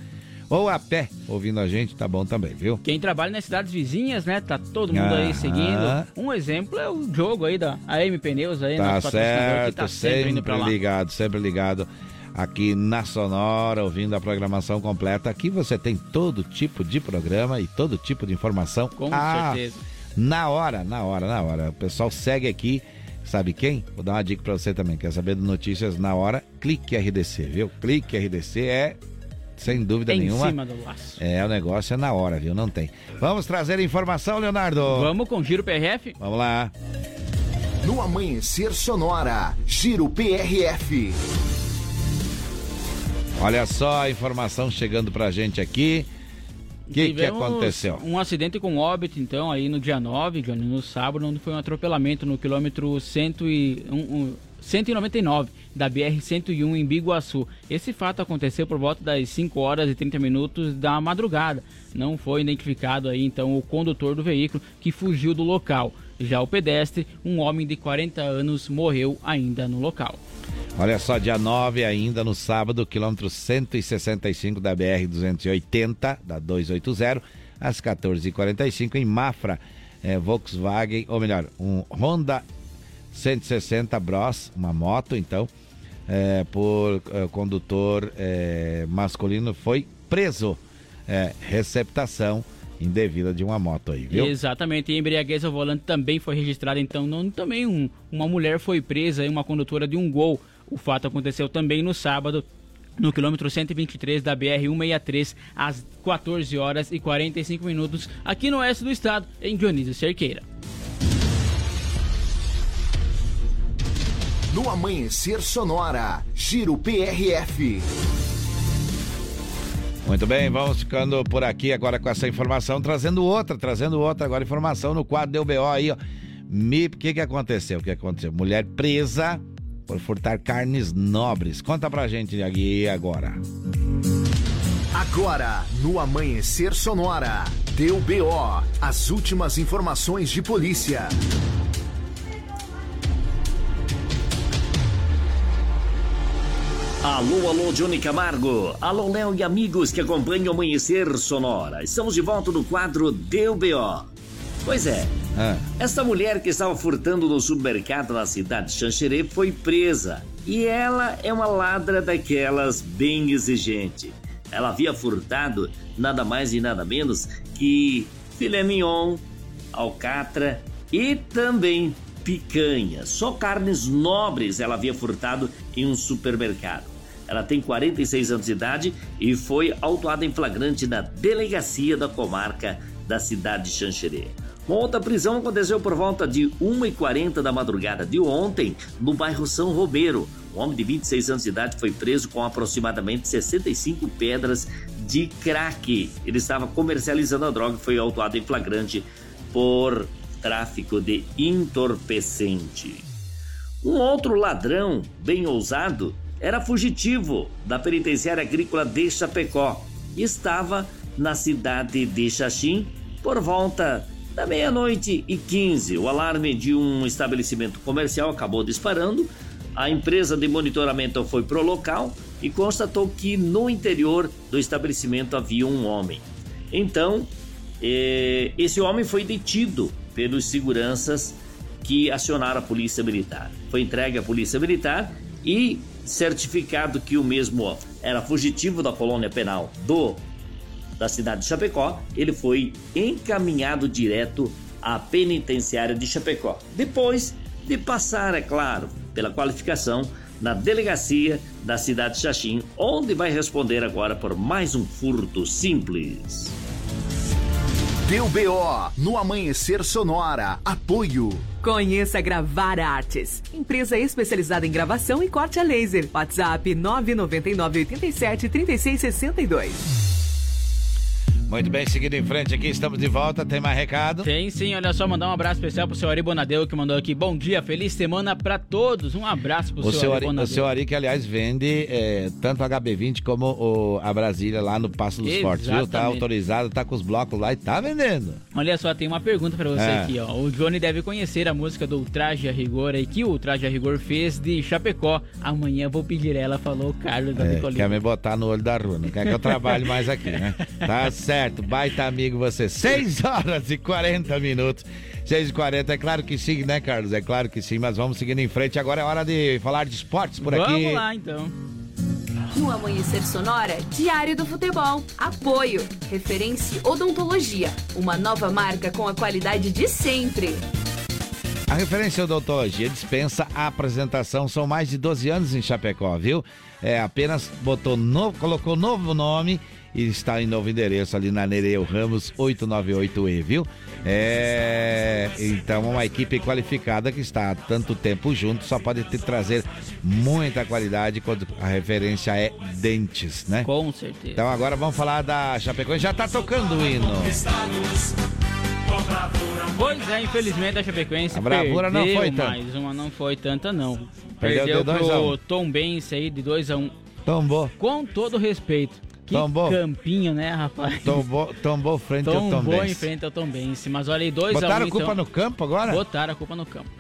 Speaker 1: ou a pé ouvindo a gente, tá bom também, viu?
Speaker 2: Quem trabalha nas cidades vizinhas, né? Tá todo mundo
Speaker 1: Ah.
Speaker 2: aí seguindo. Um exemplo é o jogo aí da AM Pneus aí,
Speaker 1: Tá certo,
Speaker 2: que tá sempre,
Speaker 1: sempre
Speaker 2: indo pra lá.
Speaker 1: ligado, sempre ligado aqui na Sonora, ouvindo a programação completa. Aqui você tem todo tipo de programa e todo tipo de informação.
Speaker 2: Com
Speaker 1: Ah,
Speaker 2: certeza.
Speaker 1: Na hora, na hora, na hora. O pessoal segue aqui, sabe quem? Vou dar uma dica pra você também. Quer saber de notícias na hora? Clique RDC, viu? Clique RDC é, sem dúvida
Speaker 2: Em
Speaker 1: nenhuma.
Speaker 2: cima do laço.
Speaker 1: É, o negócio é na hora, viu? Não tem. Vamos trazer informação, Leonardo?
Speaker 2: Vamos com Giro PRF?
Speaker 1: Vamos lá.
Speaker 9: No Amanhecer Sonora, Giro PRF.
Speaker 1: Olha só a informação chegando pra gente aqui. O que, que aconteceu?
Speaker 2: Um acidente com óbito, então, aí no dia 9, Johnny, no sábado, onde foi um atropelamento no quilômetro 100 e, um, um, 199 da BR-101 em Biguaçu. Esse fato aconteceu por volta das 5 horas e 30 minutos da madrugada. Não foi identificado aí, então, o condutor do veículo que fugiu do local. Já o pedestre, um homem de 40 anos, morreu ainda no local.
Speaker 1: Olha só, dia 9 ainda no sábado, quilômetro 165 da BR-280, da 280, às 14h45 em Mafra, eh, Volkswagen, ou melhor, um Honda 160 Bros, uma moto então, eh, por eh, condutor eh, masculino foi preso. Eh, receptação indevida de uma moto aí, viu?
Speaker 2: Exatamente, e embriaguez ao volante também foi registrada, então não, também um- uma mulher foi presa, aí, uma condutora de um Gol. O fato aconteceu também no sábado, no quilômetro 123 da BR-163, às 14 horas e 45 minutos, aqui no oeste do estado, em Dionísio Cerqueira.
Speaker 9: No Amanhecer Sonora, Giro PRF.
Speaker 1: Muito bem, vamos ficando por aqui agora com essa informação, trazendo outra, trazendo outra agora informação no quadro do BO aí, ó. Me, o que que aconteceu? O que aconteceu? Mulher presa por furtar carnes nobres. Conta pra gente aqui agora.
Speaker 9: Agora, no Amanhecer Sonora, deu BO, as últimas informações de polícia.
Speaker 17: Alô, alô, Johnny Camargo. Alô, Léo e amigos que acompanham o Amanhecer Sonora. Estamos de volta no quadro Deu B.O. Pois é,
Speaker 1: Ah,
Speaker 17: esta mulher que estava furtando no supermercado na cidade de Xanxerê foi presa. E ela é uma ladra daquelas bem exigente. Ela havia furtado nada mais e nada menos que filé mignon, alcatra e também picanha. Só carnes nobres ela havia furtado em um supermercado. Ela tem 46 anos de idade e foi autuada em flagrante na delegacia da comarca da cidade de Xanxerê. Uma outra prisão aconteceu por volta de 1h40 da madrugada de ontem, no bairro São Romero. Um homem de 26 anos de idade foi preso com aproximadamente 65 pedras de crack. Ele estava comercializando a droga e foi autuado em flagrante por tráfico de entorpecente. Um outro ladrão, bem ousado, era fugitivo da penitenciária agrícola de Chapecó e estava na cidade de Xaxim por volta da meia-noite e 15. O alarme de um estabelecimento comercial acabou disparando. A empresa de monitoramento foi pro local e constatou que no interior do estabelecimento havia um homem. Então, eh, esse homem foi detido pelos seguranças que acionaram a polícia militar. Foi entregue à polícia militar e certificado que o mesmo era fugitivo da colônia penal do da cidade de Chapecó, ele foi encaminhado direto à penitenciária de Chapecó. Depois de passar, é claro, pela qualificação na delegacia da cidade de Xaxim, onde vai responder agora por mais um furto simples.
Speaker 9: Deu BO no Amanhecer Sonora. Apoio.
Speaker 31: Conheça Gravar Artes, empresa especializada em gravação e corte a laser. WhatsApp 999 87 36 62.
Speaker 1: Muito bem, seguindo em frente aqui, estamos de volta. Tem mais recado?
Speaker 2: Tem sim, olha só, mandar um abraço especial pro seu Ari Bonadeu que mandou aqui. Bom dia, feliz semana pra todos. Um abraço pro
Speaker 1: O
Speaker 2: seu Ari
Speaker 1: Ari, o
Speaker 2: Bonadeu.
Speaker 1: seu Ari, que aliás vende é, tanto a HB20 como o- a Brasília lá no Passo dos Fortes, viu? Tá autorizado, tá com os blocos lá e tá vendendo.
Speaker 2: Olha só, tem uma pergunta pra você
Speaker 1: É.
Speaker 2: aqui, ó. O Johnny deve conhecer a música do Traje a Rigor aí que o Traje a Rigor fez de Chapecó. Amanhã vou pedir ela, falou o Carlos da
Speaker 1: É, quer me botar no olho da rua, não quer que eu trabalhe mais aqui, né? [laughs] Tá certo, baita amigo você. 6 [laughs] horas e 40 minutos. 6 e 40, é claro que sim, né, Carlos? É claro que sim, mas vamos seguindo em frente. Agora é hora de falar de esportes por aqui.
Speaker 2: Vamos lá então.
Speaker 18: No Amanhecer Sonora, Diário do Futebol. Apoio. Referência Odontologia. Uma nova marca com a qualidade de sempre.
Speaker 1: A referência odontologia dispensa a apresentação. São mais de 12 anos em Chapecó, viu? É, apenas botou novo, colocou novo nome e está em novo endereço ali na Nereu Ramos 898E, viu? É, então uma equipe qualificada que está há tanto tempo junto só pode te trazer muita qualidade quando a referência é dentes, né?
Speaker 2: Com certeza.
Speaker 1: Então agora vamos falar da Chapecoense. Já tá tocando o hino.
Speaker 2: Pois é, infelizmente a Chapecoense
Speaker 1: A bravura não foi tanta.
Speaker 2: mais uma, não foi tanta não.
Speaker 1: Perdeu
Speaker 2: Perdeu,
Speaker 1: um.
Speaker 2: pro Tom Benz aí de 2 a 1 um.
Speaker 1: Tombou.
Speaker 2: Com todo respeito. Que
Speaker 1: Tombou.
Speaker 2: campinho, né, rapaz?
Speaker 1: Tombou, tombou frente ao Tom
Speaker 2: Tombou em frente ao Tom Benz. Mas olha aí, 2 a 1
Speaker 1: Botaram
Speaker 2: um,
Speaker 1: a culpa
Speaker 2: então,
Speaker 1: no campo agora?
Speaker 2: Botaram a culpa no campo.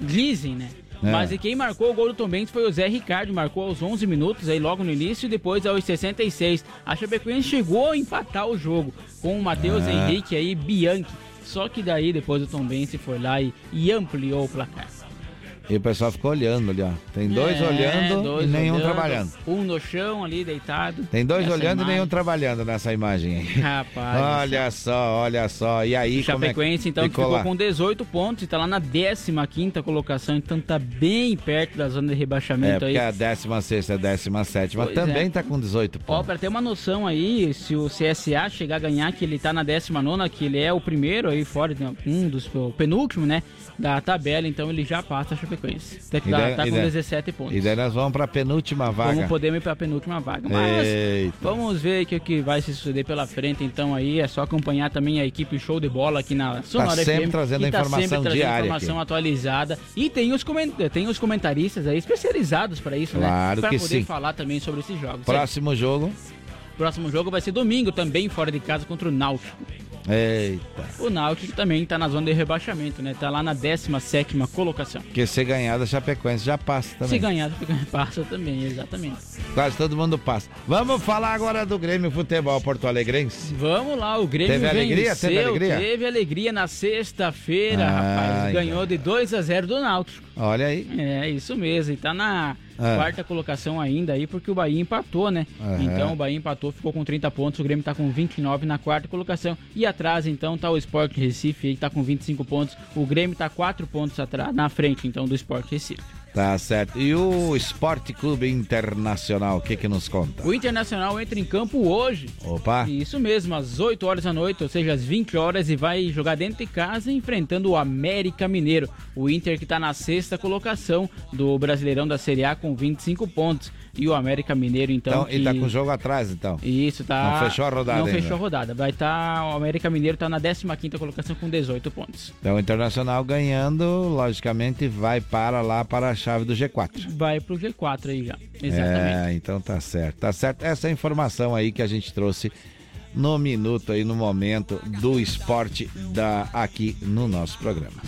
Speaker 2: Dizem, né?
Speaker 1: É.
Speaker 2: Mas e quem marcou o gol do Tom Benz foi o Zé Ricardo, marcou aos 11 minutos, aí logo no início, e depois aos 66. A Chapecoense chegou a empatar o jogo com o Matheus
Speaker 1: É.
Speaker 2: Henrique aí, Bianchi. Só que daí depois o Tom Benz foi lá e, e ampliou o placar.
Speaker 1: E o pessoal ficou olhando ali, ó. Tem dois
Speaker 2: É,
Speaker 1: olhando
Speaker 2: dois
Speaker 1: e nenhum
Speaker 2: olhando,
Speaker 1: trabalhando.
Speaker 2: Um no chão ali deitado.
Speaker 1: Tem dois olhando e
Speaker 2: imagem.
Speaker 1: nenhum trabalhando nessa imagem aí.
Speaker 2: Rapaz. [laughs]
Speaker 1: Olha só, olha só. E aí,
Speaker 2: O
Speaker 1: como é
Speaker 2: Chapecoense, então, que
Speaker 1: ficou
Speaker 2: ficou com 18 pontos e tá lá na 15 colocação, então tá bem perto da zona de
Speaker 1: É,
Speaker 2: rebaixamento
Speaker 1: porque
Speaker 2: aí.
Speaker 1: a 16 e a 17
Speaker 2: Pois
Speaker 1: também
Speaker 2: é.
Speaker 1: tá com 18
Speaker 2: Ó,
Speaker 1: pontos.
Speaker 2: pra ter uma noção aí, se o CSA chegar a ganhar, que ele tá na 19, que ele é o primeiro aí fora, né, um dos, o penúltimo, né, da tabela, então ele já passa a Chapecoense. Tá,
Speaker 1: E
Speaker 2: tá-
Speaker 1: daí-
Speaker 2: tá com
Speaker 1: daí-
Speaker 2: 17 pontos.
Speaker 1: E daí nós vamos pra penúltima vaga.
Speaker 2: Vamos poder ir pra penúltima vaga. Mas
Speaker 1: Eita.
Speaker 2: vamos ver o que, que vai se suceder pela frente. Então aí é só acompanhar também a equipe Show de Bola aqui na Sonora
Speaker 1: sempre
Speaker 2: FM.
Speaker 1: trazendo
Speaker 2: que
Speaker 1: a
Speaker 2: tá
Speaker 1: informação
Speaker 2: sempre trazendo
Speaker 1: diária
Speaker 2: informação
Speaker 1: aqui.
Speaker 2: atualizada. E tem os, coment... tem os comentaristas aí especializados para isso,
Speaker 1: Claro
Speaker 2: né? Pra
Speaker 1: que
Speaker 2: poder
Speaker 1: sim.
Speaker 2: falar também sobre esses jogos.
Speaker 1: Próximo jogo.
Speaker 2: Próximo jogo vai ser domingo também, fora de casa, contra o Náutico.
Speaker 1: Eita.
Speaker 2: O Náutico também tá na zona de rebaixamento, né? Tá lá na 17 colocação.
Speaker 1: Porque se ganhar da Chapecoense já passa também.
Speaker 2: Se ganhar, passa também, exatamente.
Speaker 1: Quase todo mundo passa. Vamos falar agora do Grêmio Futebol Porto Alegrense.
Speaker 2: Vamos lá, o Grêmio
Speaker 1: Teve alegria?
Speaker 2: venceu,
Speaker 1: Teve alegria?
Speaker 2: Teve alegria na sexta-feira,
Speaker 1: Ah,
Speaker 2: rapaz.
Speaker 1: então.
Speaker 2: Ganhou de 2 a 0 do Náutico.
Speaker 1: Olha aí.
Speaker 2: É, isso mesmo. E tá na
Speaker 1: Ah.
Speaker 2: Quarta colocação ainda aí, porque o Bahia empatou, né?
Speaker 1: Aham.
Speaker 2: Então o Bahia empatou, ficou com 30 pontos, o Grêmio tá com 29 na quarta colocação. E atrás, então, tá o Sport Recife, aí tá com 25 pontos. O Grêmio tá 4 pontos atrás, na frente, então, do Sport Recife.
Speaker 1: Tá certo. E o Esporte Clube Internacional, o que que nos conta?
Speaker 2: O Internacional entra em campo hoje.
Speaker 1: Opa.
Speaker 2: Isso mesmo, às 8 horas da noite, ou seja, às 20 horas, e vai jogar dentro de casa enfrentando o América Mineiro. O Inter que está na sexta colocação do Brasileirão da Série A com 25 pontos. E o América Mineiro, então.
Speaker 1: Então, ele tá
Speaker 2: que-
Speaker 1: com o jogo atrás, então.
Speaker 2: Isso, tá.
Speaker 1: Não fechou a rodada
Speaker 2: Não
Speaker 1: ainda.
Speaker 2: fechou a rodada. Vai estar. o América Mineiro tá na 15 colocação com 18 pontos.
Speaker 1: Então, o Internacional ganhando, logicamente, vai para lá para a chave do G4.
Speaker 2: Vai pro G4 aí já. Exatamente.
Speaker 1: É, então tá certo. Tá certo. Essa é a informação aí que a gente trouxe no minuto aí, no momento do esporte da, aqui no nosso programa.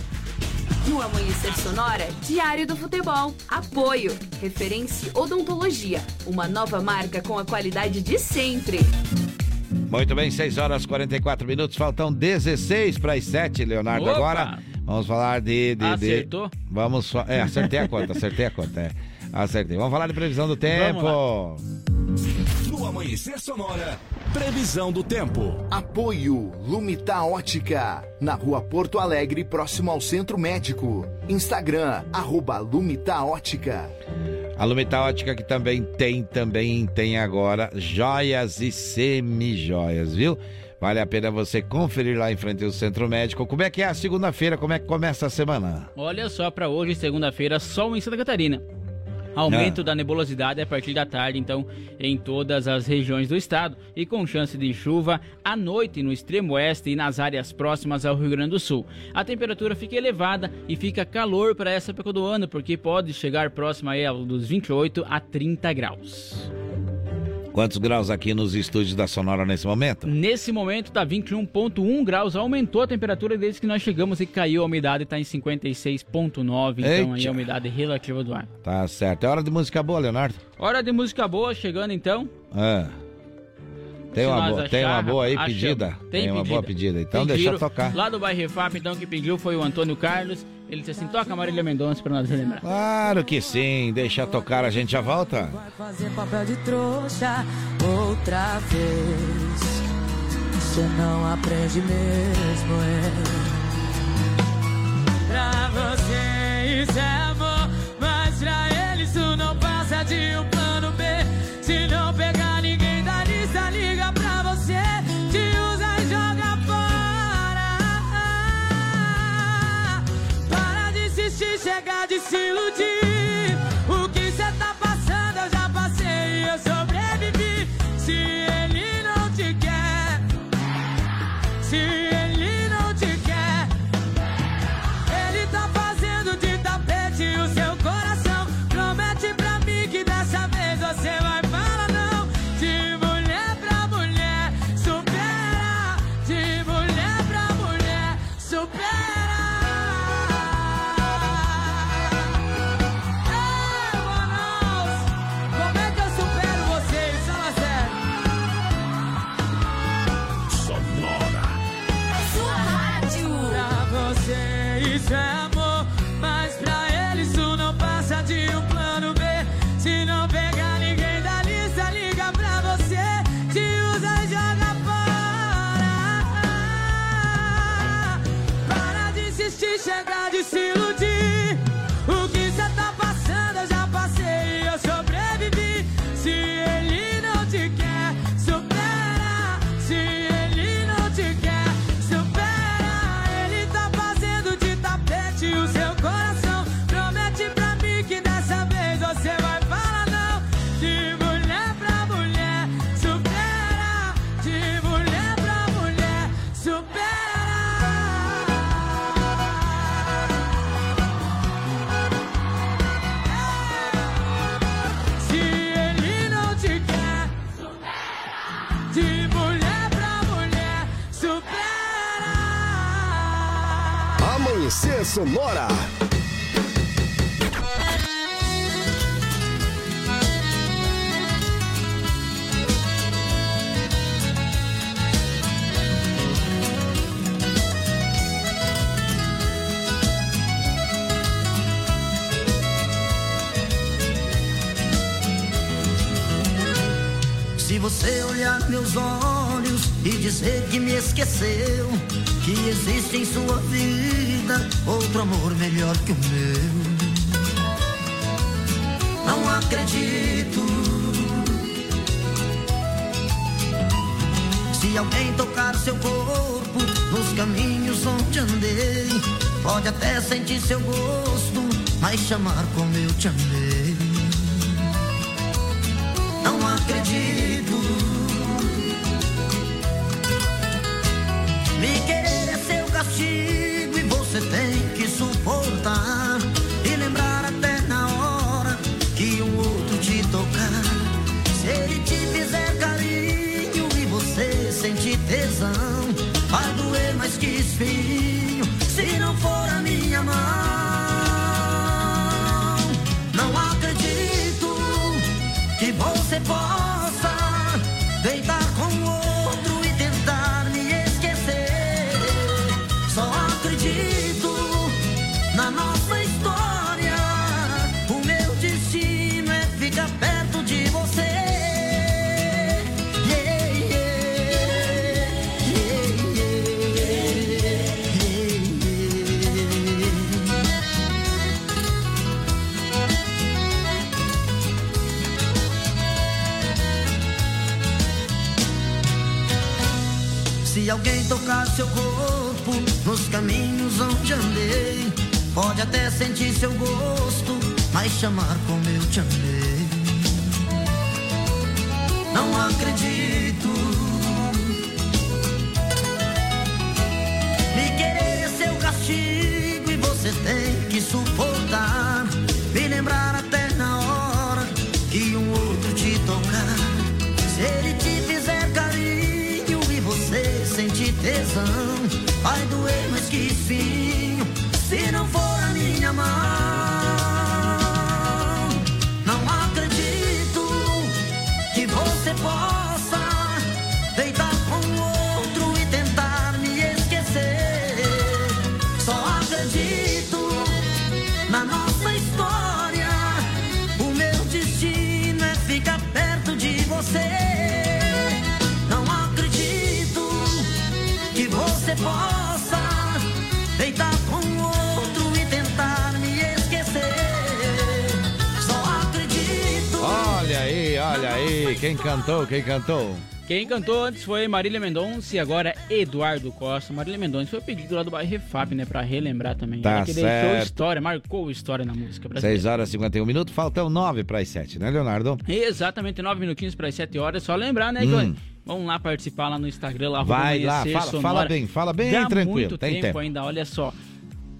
Speaker 18: No Amanhecer Sonora, Diário do Futebol. Apoio. Referência Odontologia. Uma nova marca com a qualidade de sempre.
Speaker 1: Muito bem, 6 horas e 44 minutos, faltam 16 para as 7, Leonardo.
Speaker 2: Opa!
Speaker 1: Agora vamos falar de. de, de-
Speaker 2: Acertou?
Speaker 1: Vamos fa- É, acertei a conta, acertei a conta. É. Acertei. Vamos falar de previsão do tempo.
Speaker 8: No Amanhecer Sonora, previsão do tempo.
Speaker 9: Apoio Lumita Ótica, na rua Porto Alegre, próximo ao Centro Médico. Instagram, arroba Lumita Ótica.
Speaker 1: A Lumita Ótica que também tem, também tem agora joias e semijoias, viu? Vale a pena você conferir lá em frente ao Centro Médico. Como é que é a segunda-feira? Como é que começa a semana?
Speaker 2: Olha só para hoje, segunda-feira, sol em Santa Catarina. Aumento
Speaker 1: Ah.
Speaker 2: da nebulosidade a partir da tarde, então, em todas as regiões do estado e com chance de chuva à noite no extremo oeste e nas áreas próximas ao Rio Grande do Sul. A temperatura fica elevada e fica calor para essa época do ano, porque pode chegar próxima aí dos 28 a 30 graus.
Speaker 1: Quantos graus aqui nos estúdios da Sonora nesse momento?
Speaker 2: Nesse momento tá 21.1 graus, aumentou a temperatura desde que nós chegamos e caiu a umidade, tá em 56.9, então aí a umidade relativa do ar.
Speaker 1: Tá certo. É hora de música boa, Leonardo?
Speaker 2: Hora de música boa chegando então.
Speaker 1: Ah. Tem uma, boa, tem uma
Speaker 2: achar,
Speaker 1: boa aí
Speaker 2: achamos.
Speaker 1: pedida?
Speaker 2: Tem
Speaker 1: uma boa pedida. Então deixa
Speaker 2: Pediram.
Speaker 1: eu tocar.
Speaker 2: Lá do bairro Refap, então, que pediu foi o Antônio Carlos. Ele disse assim, toca Marília Mendonça pra nós relembrar.
Speaker 1: Claro que sim. Deixa tocar, a gente já volta.
Speaker 32: fazer papel de trouxa outra vez. Você não aprende mesmo, é. Pra você isso é amor, mas pra ele isso não passa de um plano B. Se não pegar
Speaker 33: esqueceu, que existe em sua vida outro amor melhor que o meu. Não acredito. Se alguém tocar seu corpo nos caminhos onde andei, pode até sentir seu gosto, mas chamar como eu te amei. Você seu corpo nos caminhos onde andei, pode até sentir seu gosto, mas chamar como eu te amei. Não acredito. by the way você possa deitar com outro e tentar me esquecer. Só acredito.
Speaker 1: Olha aí, olha aí, quem cantou, quem cantou?
Speaker 2: Quem cantou antes foi Marília Mendonça e agora Eduardo Costa. Marília Mendonça foi pedido lá do bairro Refap, né? Pra relembrar também.
Speaker 1: Tá
Speaker 2: Ela que deixou
Speaker 1: certo.
Speaker 2: história, marcou história na música brasileira.
Speaker 1: 6 horas e 51 minutos, faltam 9 para as 7, né, Leonardo?
Speaker 2: Exatamente, nove minutinhos para as sete horas. Só lembrar, né,
Speaker 1: Hum.
Speaker 2: Johnny? Vamos lá participar lá no Instagram, lá
Speaker 1: Vai lá, fala-
Speaker 2: Sonora.
Speaker 1: fala bem, fala bem
Speaker 2: Dá
Speaker 1: tranquilo,
Speaker 2: muito
Speaker 1: tem
Speaker 2: tempo,
Speaker 1: tempo.
Speaker 2: ainda, olha só.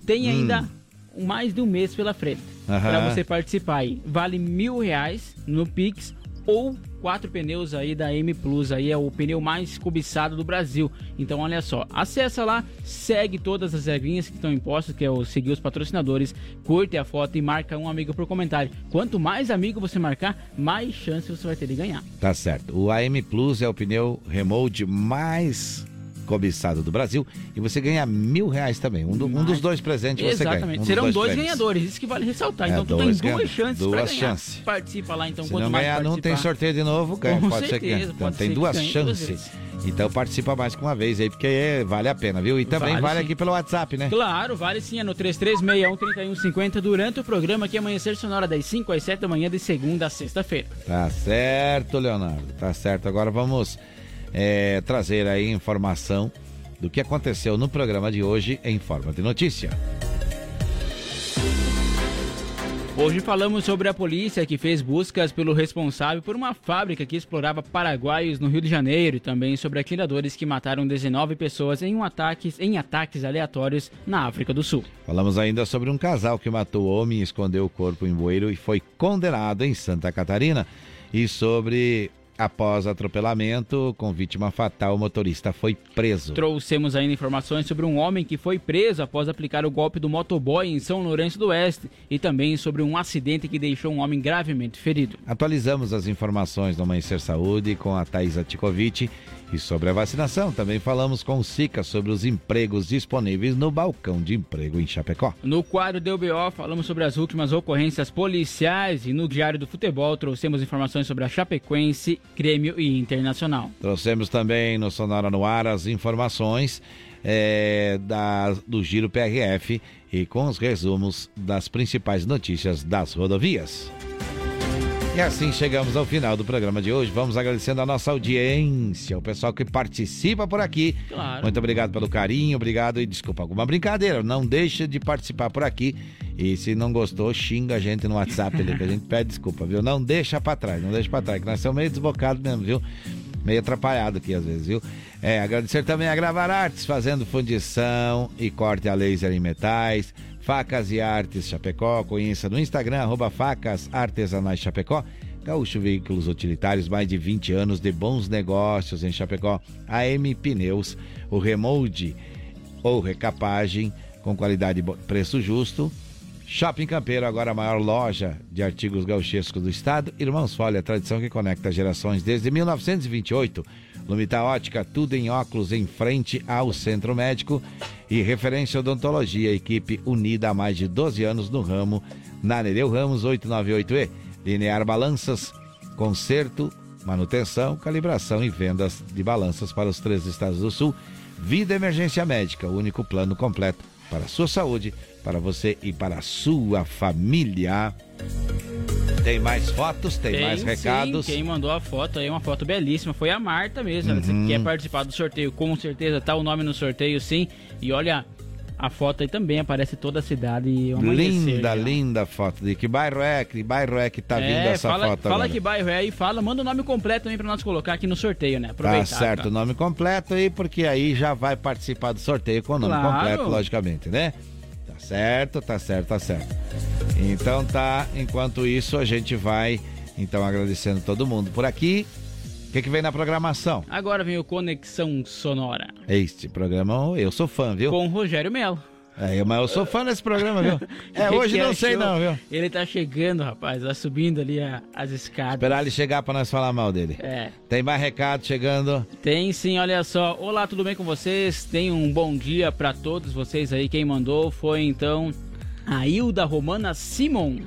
Speaker 2: Tem
Speaker 1: Hum.
Speaker 2: ainda mais de um mês pela frente
Speaker 1: Aham.
Speaker 2: para você participar aí. Vale mil reais no Pix ou quatro pneus aí da M Plus, aí é o pneu mais cobiçado do Brasil. Então olha só, acessa lá, segue todas as regrinhas que estão impostas, que é o seguir os patrocinadores, curte a foto e marca um amigo por comentário. Quanto mais amigo você marcar, mais chance você vai ter de ganhar.
Speaker 1: Tá certo. O AM Plus é o pneu remote mais cobiçado do Brasil e você ganha mil reais também. Um, do- um dos dois presentes você ganha.
Speaker 2: Exatamente.
Speaker 1: Um dos
Speaker 2: Serão dois,
Speaker 1: prêmios.
Speaker 2: ganhadores, isso que vale ressaltar.
Speaker 1: É,
Speaker 2: então tu tem
Speaker 1: dois
Speaker 2: duas
Speaker 1: ganha-
Speaker 2: chances
Speaker 1: duas
Speaker 2: pra ganhar.
Speaker 1: chances.
Speaker 2: Participa lá então,
Speaker 1: Se
Speaker 2: quanto
Speaker 1: não
Speaker 2: mais
Speaker 1: ganhar, não tem sorteio de novo, ganha.
Speaker 2: Com
Speaker 1: pode ser que
Speaker 2: certeza,
Speaker 1: Então
Speaker 2: pode
Speaker 1: tem
Speaker 2: que
Speaker 1: duas chances. Então participa mais que uma vez aí, porque é- vale a pena, viu? E também vale,
Speaker 2: Vale
Speaker 1: aqui pelo WhatsApp, né?
Speaker 2: Claro, vale sim, é no 3361-3150 durante o programa aqui Amanhecer Sonora das 5 às 7 da manhã de segunda a sexta-feira.
Speaker 1: Tá certo, Leonardo. Tá certo. Agora vamos é, trazer aí informação do que aconteceu no programa de hoje em forma de notícia.
Speaker 2: Hoje falamos sobre a polícia que fez buscas pelo responsável por uma fábrica que explorava paraguaios no Rio de Janeiro e também sobre atiradores que mataram 19 pessoas em, um ataques, em ataques aleatórios na África do Sul.
Speaker 1: Falamos ainda sobre um casal que matou homem, escondeu o corpo em bueiro e foi condenado em Santa Catarina. E sobre, após atropelamento com vítima fatal, o motorista foi preso.
Speaker 2: Trouxemos ainda informações sobre um homem que foi preso após aplicar o golpe do motoboy em São Lourenço do Oeste e também sobre um acidente que deixou um homem gravemente ferido.
Speaker 1: Atualizamos as informações do Amanhecer Saúde com a Thaisa Ticovic e sobre a vacinação. Também falamos com o Sica sobre os empregos disponíveis no balcão de emprego em Chapecó.
Speaker 2: No quadro do UBO, falamos sobre as últimas ocorrências policiais e no Diário do Futebol trouxemos informações sobre a Chapecoense Grêmio e Internacional.
Speaker 1: Trouxemos também no Sonora no Ar as informações é, da, do Giro PRF e com os resumos das principais notícias das rodovias. E assim chegamos ao final do programa de hoje. Vamos agradecendo a nossa audiência, o pessoal que participa por aqui.
Speaker 2: Claro.
Speaker 1: Muito obrigado pelo carinho, obrigado e desculpa alguma brincadeira. Não deixa de participar por aqui. E se não gostou, xinga a gente no WhatsApp ali, que a gente pede desculpa, viu? Não deixa pra trás, não deixa pra trás, que nós somos meio desbocados mesmo, viu? Meio atrapalhado aqui às vezes, viu? É, agradecer também a Gravar Artes, fazendo fundição e corte a laser em metais. Facas e Artes Chapecó, conheça no Instagram, arroba Facas Artesanais Chapecó. Gaúcho Veículos Utilitários, mais de 20 anos de bons negócios em Chapecó. AM Pneus, o remolde ou recapagem com qualidade e preço justo. Shopping Campeiro, agora a maior loja de artigos gauchescos do estado. Irmãos Folha, tradição que conecta gerações desde 1928. Lumita Ótica, tudo em óculos em frente ao Centro Médico. E referência odontologia, equipe unida há mais de 12 anos no ramo, na Nereu Ramos 898E. Linear Balanças, conserto, manutenção, calibração e vendas de balanças para os três estados do sul. Vida Emergência Médica, o único plano completo para a sua saúde, para você e para a sua família. Tem mais fotos, tem, mais
Speaker 2: sim,
Speaker 1: recados.
Speaker 2: quem mandou a foto aí, uma foto belíssima, foi a Marta mesmo. Ela disse
Speaker 1: Uhum.
Speaker 2: que quer participar do sorteio, com certeza tá o nome no sorteio, sim. E olha, a foto aí também aparece toda a cidade. e
Speaker 1: Linda,
Speaker 2: ó.
Speaker 1: linda foto. De que bairro é? Que bairro é que tá vindo
Speaker 2: É,
Speaker 1: essa
Speaker 2: fala,
Speaker 1: foto
Speaker 2: fala
Speaker 1: agora?
Speaker 2: que bairro é e fala, manda o nome completo também pra nós colocar aqui no sorteio, né?
Speaker 1: Tá
Speaker 2: Aproveitar.
Speaker 1: certo,
Speaker 2: tá?
Speaker 1: o nome completo aí, porque aí já vai participar do sorteio com o nome
Speaker 2: Claro.
Speaker 1: completo, logicamente, né? Certo, tá certo, tá certo. Então tá, enquanto isso a gente vai, então, agradecendo todo mundo por aqui. O que, que vem na programação?
Speaker 2: Agora vem o Conexão Sonora.
Speaker 1: Este programa, eu sou fã, viu?
Speaker 2: Com Rogério Melo.
Speaker 1: É, mas eu sou fã desse programa, viu? [laughs] É,
Speaker 2: Que
Speaker 1: hoje
Speaker 2: que
Speaker 1: não sei não, viu?
Speaker 2: Ele tá chegando, rapaz, tá subindo ali a- as escadas.
Speaker 1: Esperar ele chegar pra nós falar mal dele.
Speaker 2: É.
Speaker 1: Tem mais recado chegando.
Speaker 2: Tem sim, olha só. Olá, tudo bem com vocês? Tenham um bom dia pra todos vocês aí. Quem mandou foi então a Hilda Romana Simon.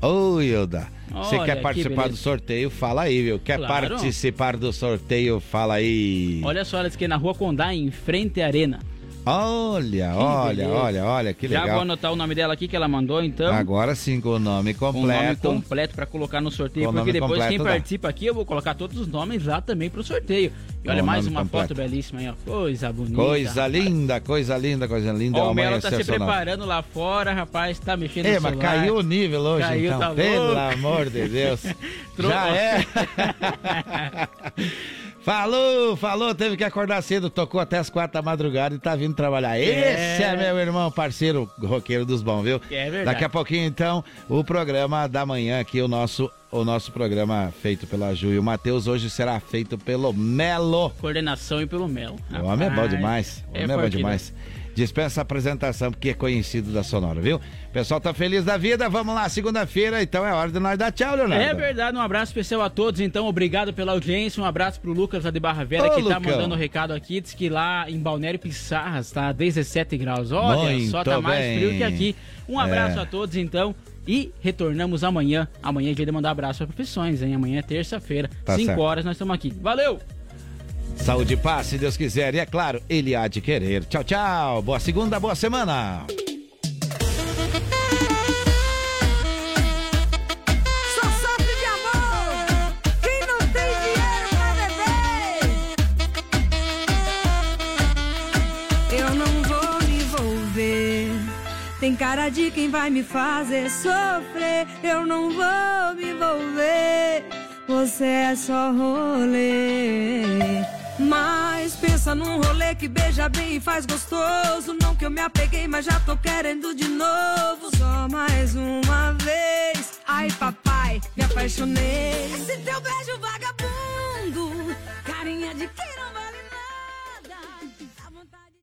Speaker 1: Ô, Hilda, você
Speaker 2: Olha,
Speaker 1: quer
Speaker 2: que
Speaker 1: participar
Speaker 2: beleza.
Speaker 1: do sorteio? Fala aí, viu? Quer
Speaker 2: Claro.
Speaker 1: participar do sorteio? Fala aí.
Speaker 2: Olha só, ela disse que é na rua Condá, em frente à Arena.
Speaker 1: Olha, olha, olha, olha, que
Speaker 2: Já vou
Speaker 1: legal.
Speaker 2: anotar o nome dela aqui que ela mandou, então.
Speaker 1: Agora sim, com o nome
Speaker 2: Com o nome
Speaker 1: completo.
Speaker 2: completo pra colocar no sorteio,
Speaker 1: Com
Speaker 2: porque depois quem
Speaker 1: completo dá.
Speaker 2: participa aqui eu vou colocar todos os nomes lá também pro sorteio. E olha mais uma
Speaker 1: completo.
Speaker 2: foto belíssima aí, ó. Coisa bonita.
Speaker 1: Coisa linda, coisa linda, coisa linda.
Speaker 2: Ó,
Speaker 1: é
Speaker 2: o
Speaker 1: uma
Speaker 2: Melo tá se preparando lá fora, rapaz, tá mexendo
Speaker 1: É,
Speaker 2: no
Speaker 1: mas
Speaker 2: celular.
Speaker 1: caiu o nível hoje,
Speaker 2: Caiu,
Speaker 1: então.
Speaker 2: tá
Speaker 1: Pelo amor de Deus. [laughs] Já é. [laughs] Falou, falou, teve que acordar cedo, tocou até as quatro da madrugada e tá vindo trabalhar. Esse é meu irmão, parceiro, roqueiro dos bons, viu?
Speaker 2: É verdade.
Speaker 1: Daqui a pouquinho, então, o programa da manhã aqui, o nosso, o nosso programa feito pela Ju e o Matheus, hoje será feito pelo Melo.
Speaker 2: Coordenação e pelo Melo.
Speaker 1: O homem é bom demais. O
Speaker 2: é
Speaker 1: homem é bom
Speaker 2: forte,
Speaker 1: demais. Dispensa a apresentação, porque é conhecido da Sonora, viu? O pessoal tá feliz da vida. Vamos lá, segunda-feira, então é hora de nós dar tchau, Leonardo.
Speaker 2: É verdade, um abraço especial a todos, então, obrigado pela audiência, um abraço pro Lucas lá de Barra Velha,
Speaker 1: Ô,
Speaker 2: que tá
Speaker 1: Lucão.
Speaker 2: mandando um recado aqui, diz que lá em Balneário Pissarras tá 17 graus, olha,
Speaker 1: Muito
Speaker 2: só tá mais
Speaker 1: bem.
Speaker 2: frio que aqui. Um abraço
Speaker 1: É.
Speaker 2: a todos, então, e retornamos amanhã, amanhã é dia de mandar abraço para profissões, hein, amanhã é terça-feira,
Speaker 1: Tá
Speaker 2: 5
Speaker 1: certo.
Speaker 2: horas nós estamos aqui, valeu!
Speaker 1: Saúde e paz, se Deus quiser. E é claro, Ele há de querer. Tchau, tchau. Boa segunda, boa semana.
Speaker 20: Tem cara de quem vai me fazer sofrer. Eu não vou me envolver. Você é só rolê. Mas pensa num rolê que beija bem e faz gostoso. Não que eu me apeguei, mas já tô querendo de novo. Só mais uma vez. Ai, papai, me apaixonei. Esse teu beijo vagabundo, carinha de quem não vai.